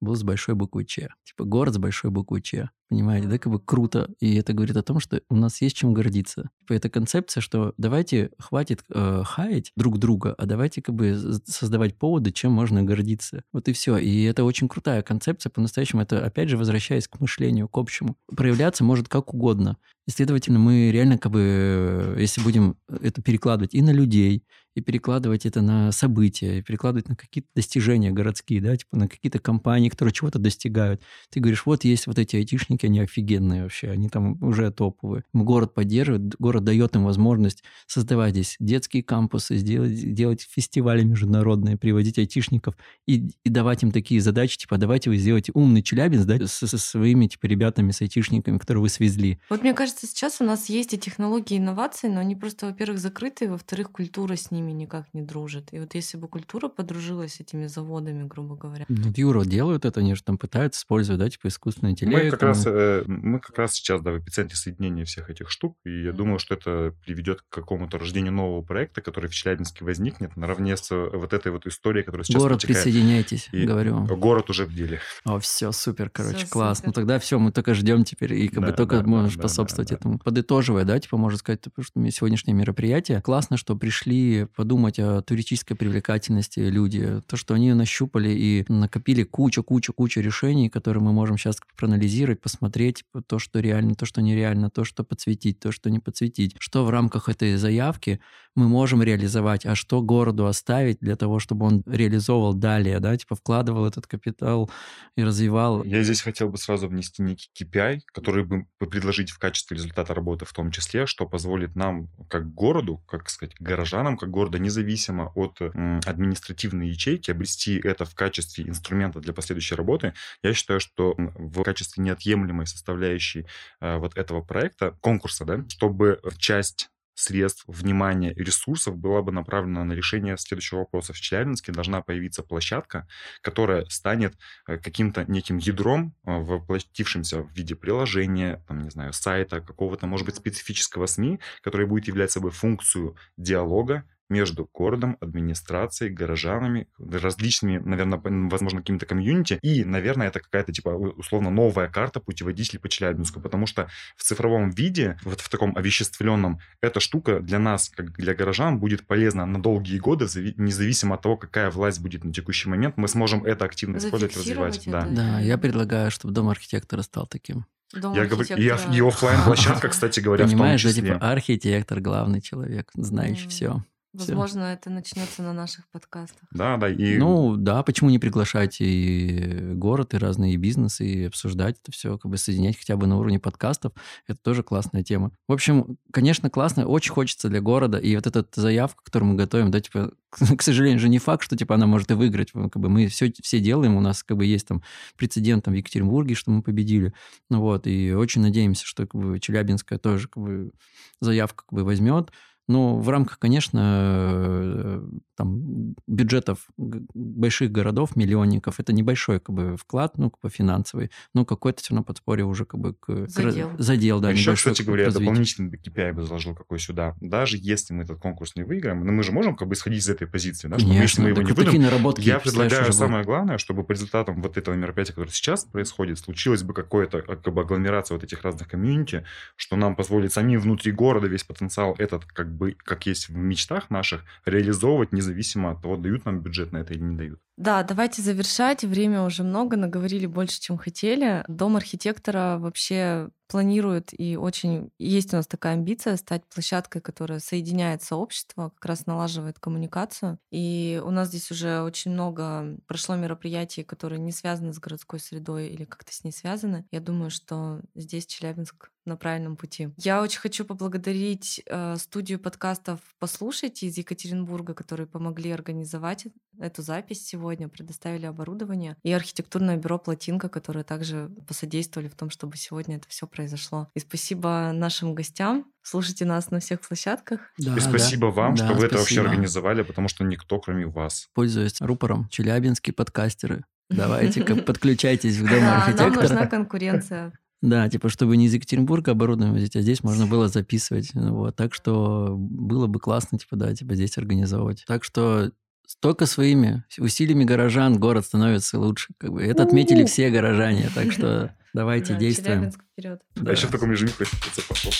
был с большой буквы Ч. Типа город с большой буквы Ч. Понимаете, да, как бы круто. И это говорит о том, что у нас есть чем гордиться. Типа эта концепция, что давайте хватит э, хаять друг друга, а давайте как бы создавать поводы, чем можно гордиться. Вот и все. И это очень крутая концепция. По-настоящему это, опять же, возвращаясь к мышлению, к общему. Проявляться может как угодно. И, следовательно, мы реально как бы, если будем это перекладывать и на людей, и перекладывать это на события, и перекладывать на какие-то достижения городские, да, типа на какие-то компании, которые чего-то достигают. Ты говоришь, вот есть вот эти айтишники, айтишники, они офигенные вообще, они там уже топовые. Город поддерживает, город дает им возможность создавать здесь детские кампусы, сделать, делать фестивали международные, приводить айтишников и, и давать им такие задачи, типа, давайте вы сделаете умный Челябинск, да, со, со своими, типа, ребятами, с айтишниками, которые вы свезли. Вот мне кажется, сейчас у нас есть и технологии, и инновации, но они просто, во-первых, закрыты, во-вторых, культура с ними никак не дружит. И вот если бы культура подружилась с этими заводами, грубо говоря. Ну, Юра делают это, они же там пытаются использовать, да, типа искусственный интеллект. Мы как раз Э, мы как раз сейчас да, в эпицентре соединения всех этих штук, и я думаю, что это приведет к какому-то рождению нового проекта, который в Челябинске возникнет наравне с э, вот этой вот историей, которая сейчас Город, протекает. присоединяйтесь, и говорю. Город уже в деле. О, все, супер, короче, все класс. Супер. Ну тогда все, мы только ждем теперь, и как да, бы только да, можешь да, способствовать да, да, этому. Подытоживая, да, типа, можно сказать, типа, что сегодняшнее мероприятие, классно, что пришли подумать о туристической привлекательности люди, то, что они нащупали и накопили кучу-кучу-кучу решений, которые мы можем сейчас проанализировать, посмотреть, то, то, что реально, то, что нереально, то, что подсветить, то, что не подсветить. Что в рамках этой заявки мы можем реализовать, а что городу оставить для того, чтобы он реализовывал далее, да, типа вкладывал этот капитал и развивал. Я здесь хотел бы сразу внести некий KPI, который бы предложить в качестве результата работы в том числе, что позволит нам, как городу, как сказать, горожанам, как города, независимо от административной ячейки, обрести это в качестве инструмента для последующей работы. Я считаю, что в качестве неотъемлемой составляющей э, вот этого проекта, конкурса, да, чтобы часть средств, внимания и ресурсов была бы направлена на решение следующего вопроса. В Челябинске должна появиться площадка, которая станет э, каким-то неким ядром, э, воплотившимся в виде приложения, там, не знаю, сайта, какого-то, может быть, специфического СМИ, который будет являть собой функцию диалога между городом, администрацией, горожанами, различными, наверное, возможно, какими-то комьюнити. И, наверное, это какая-то, типа, условно, новая карта путеводителей по Челябинску, потому что в цифровом виде, вот в таком овеществленном, эта штука для нас, как для горожан, будет полезна на долгие годы, независимо от того, какая власть будет на текущий момент, мы сможем это активно использовать, развивать. Да. да, я предлагаю, чтобы дом архитектора стал таким. Дом я говорю, и, и офлайн площадка, [laughs] кстати говоря, Понимаешь, в том числе. да, типа архитектор, главный человек, знающий mm. все. Возможно, это начнется на наших подкастах. Да, да. И... Ну, да, почему не приглашать и город, и разные бизнесы, и обсуждать это все, как бы соединять хотя бы на уровне подкастов. Это тоже классная тема. В общем, конечно, классно, очень хочется для города. И вот эта заявка, которую мы готовим, да, типа, [laughs] к сожалению же не факт, что типа она может и выиграть. Как бы мы все, все делаем, у нас как бы есть там прецедент там, в Екатеринбурге, что мы победили. Ну вот, и очень надеемся, что как бы Челябинская тоже как бы заявка как бы возьмет. Ну, в рамках, конечно, там, бюджетов больших городов, миллионников, это небольшой как бы, вклад, ну, как бы финансовый, но какой-то все равно подспорье уже как бы к... Задел. К, задел, да. Еще, кстати говоря, я дополнительный KPI бы заложил какой сюда. Даже если мы этот конкурс не выиграем, но мы же можем как бы исходить из этой позиции, да, что конечно, если мы его не выиграем, наработки, я предлагаю самое главное, чтобы по результатам вот этого мероприятия, которое сейчас происходит, случилось бы какое-то как бы агломерация вот этих разных комьюнити, что нам позволит самим внутри города весь потенциал этот как бы, как есть в мечтах наших, реализовывать независимо от того, дают нам бюджет на это или не дают. Да, давайте завершать. Время уже много, наговорили больше, чем хотели. Дом архитектора вообще планирует и очень есть у нас такая амбиция стать площадкой, которая соединяет сообщество, как раз налаживает коммуникацию. И у нас здесь уже очень много прошло мероприятий, которые не связаны с городской средой или как-то с ней связаны. Я думаю, что здесь Челябинск на правильном пути. Я очень хочу поблагодарить э, студию подкастов «Послушайте» из Екатеринбурга, которые помогли организовать эту запись сегодня, предоставили оборудование, и архитектурное бюро «Плотинка», которые также посодействовали в том, чтобы сегодня это все произошло. И спасибо нашим гостям. Слушайте нас на всех площадках. Да, и спасибо да. вам, да, что вы спасибо. это вообще организовали, потому что никто, кроме вас. Пользуясь рупором, челябинские подкастеры. [laughs] Давайте подключайтесь в Дом архитектора. Нам нужна конкуренция. [laughs] Да, типа, чтобы не из Екатеринбурга оборудование возить, а здесь можно было записывать. Вот. Так что было бы классно, типа, да, типа здесь организовывать. Так что Столько своими усилиями горожан город становится лучше. Как бы. Это отметили все горожане, так что [laughs] давайте да, действуем. вперед. Да. А еще в таком режиме хочется пошел.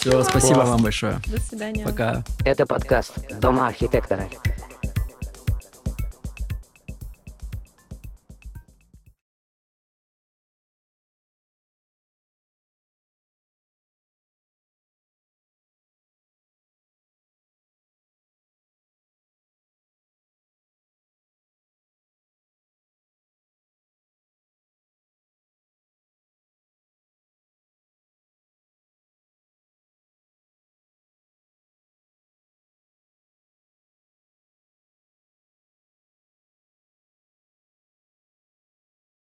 Все, спасибо вам большое. До свидания. Пока. Это подкаст Дома архитектора.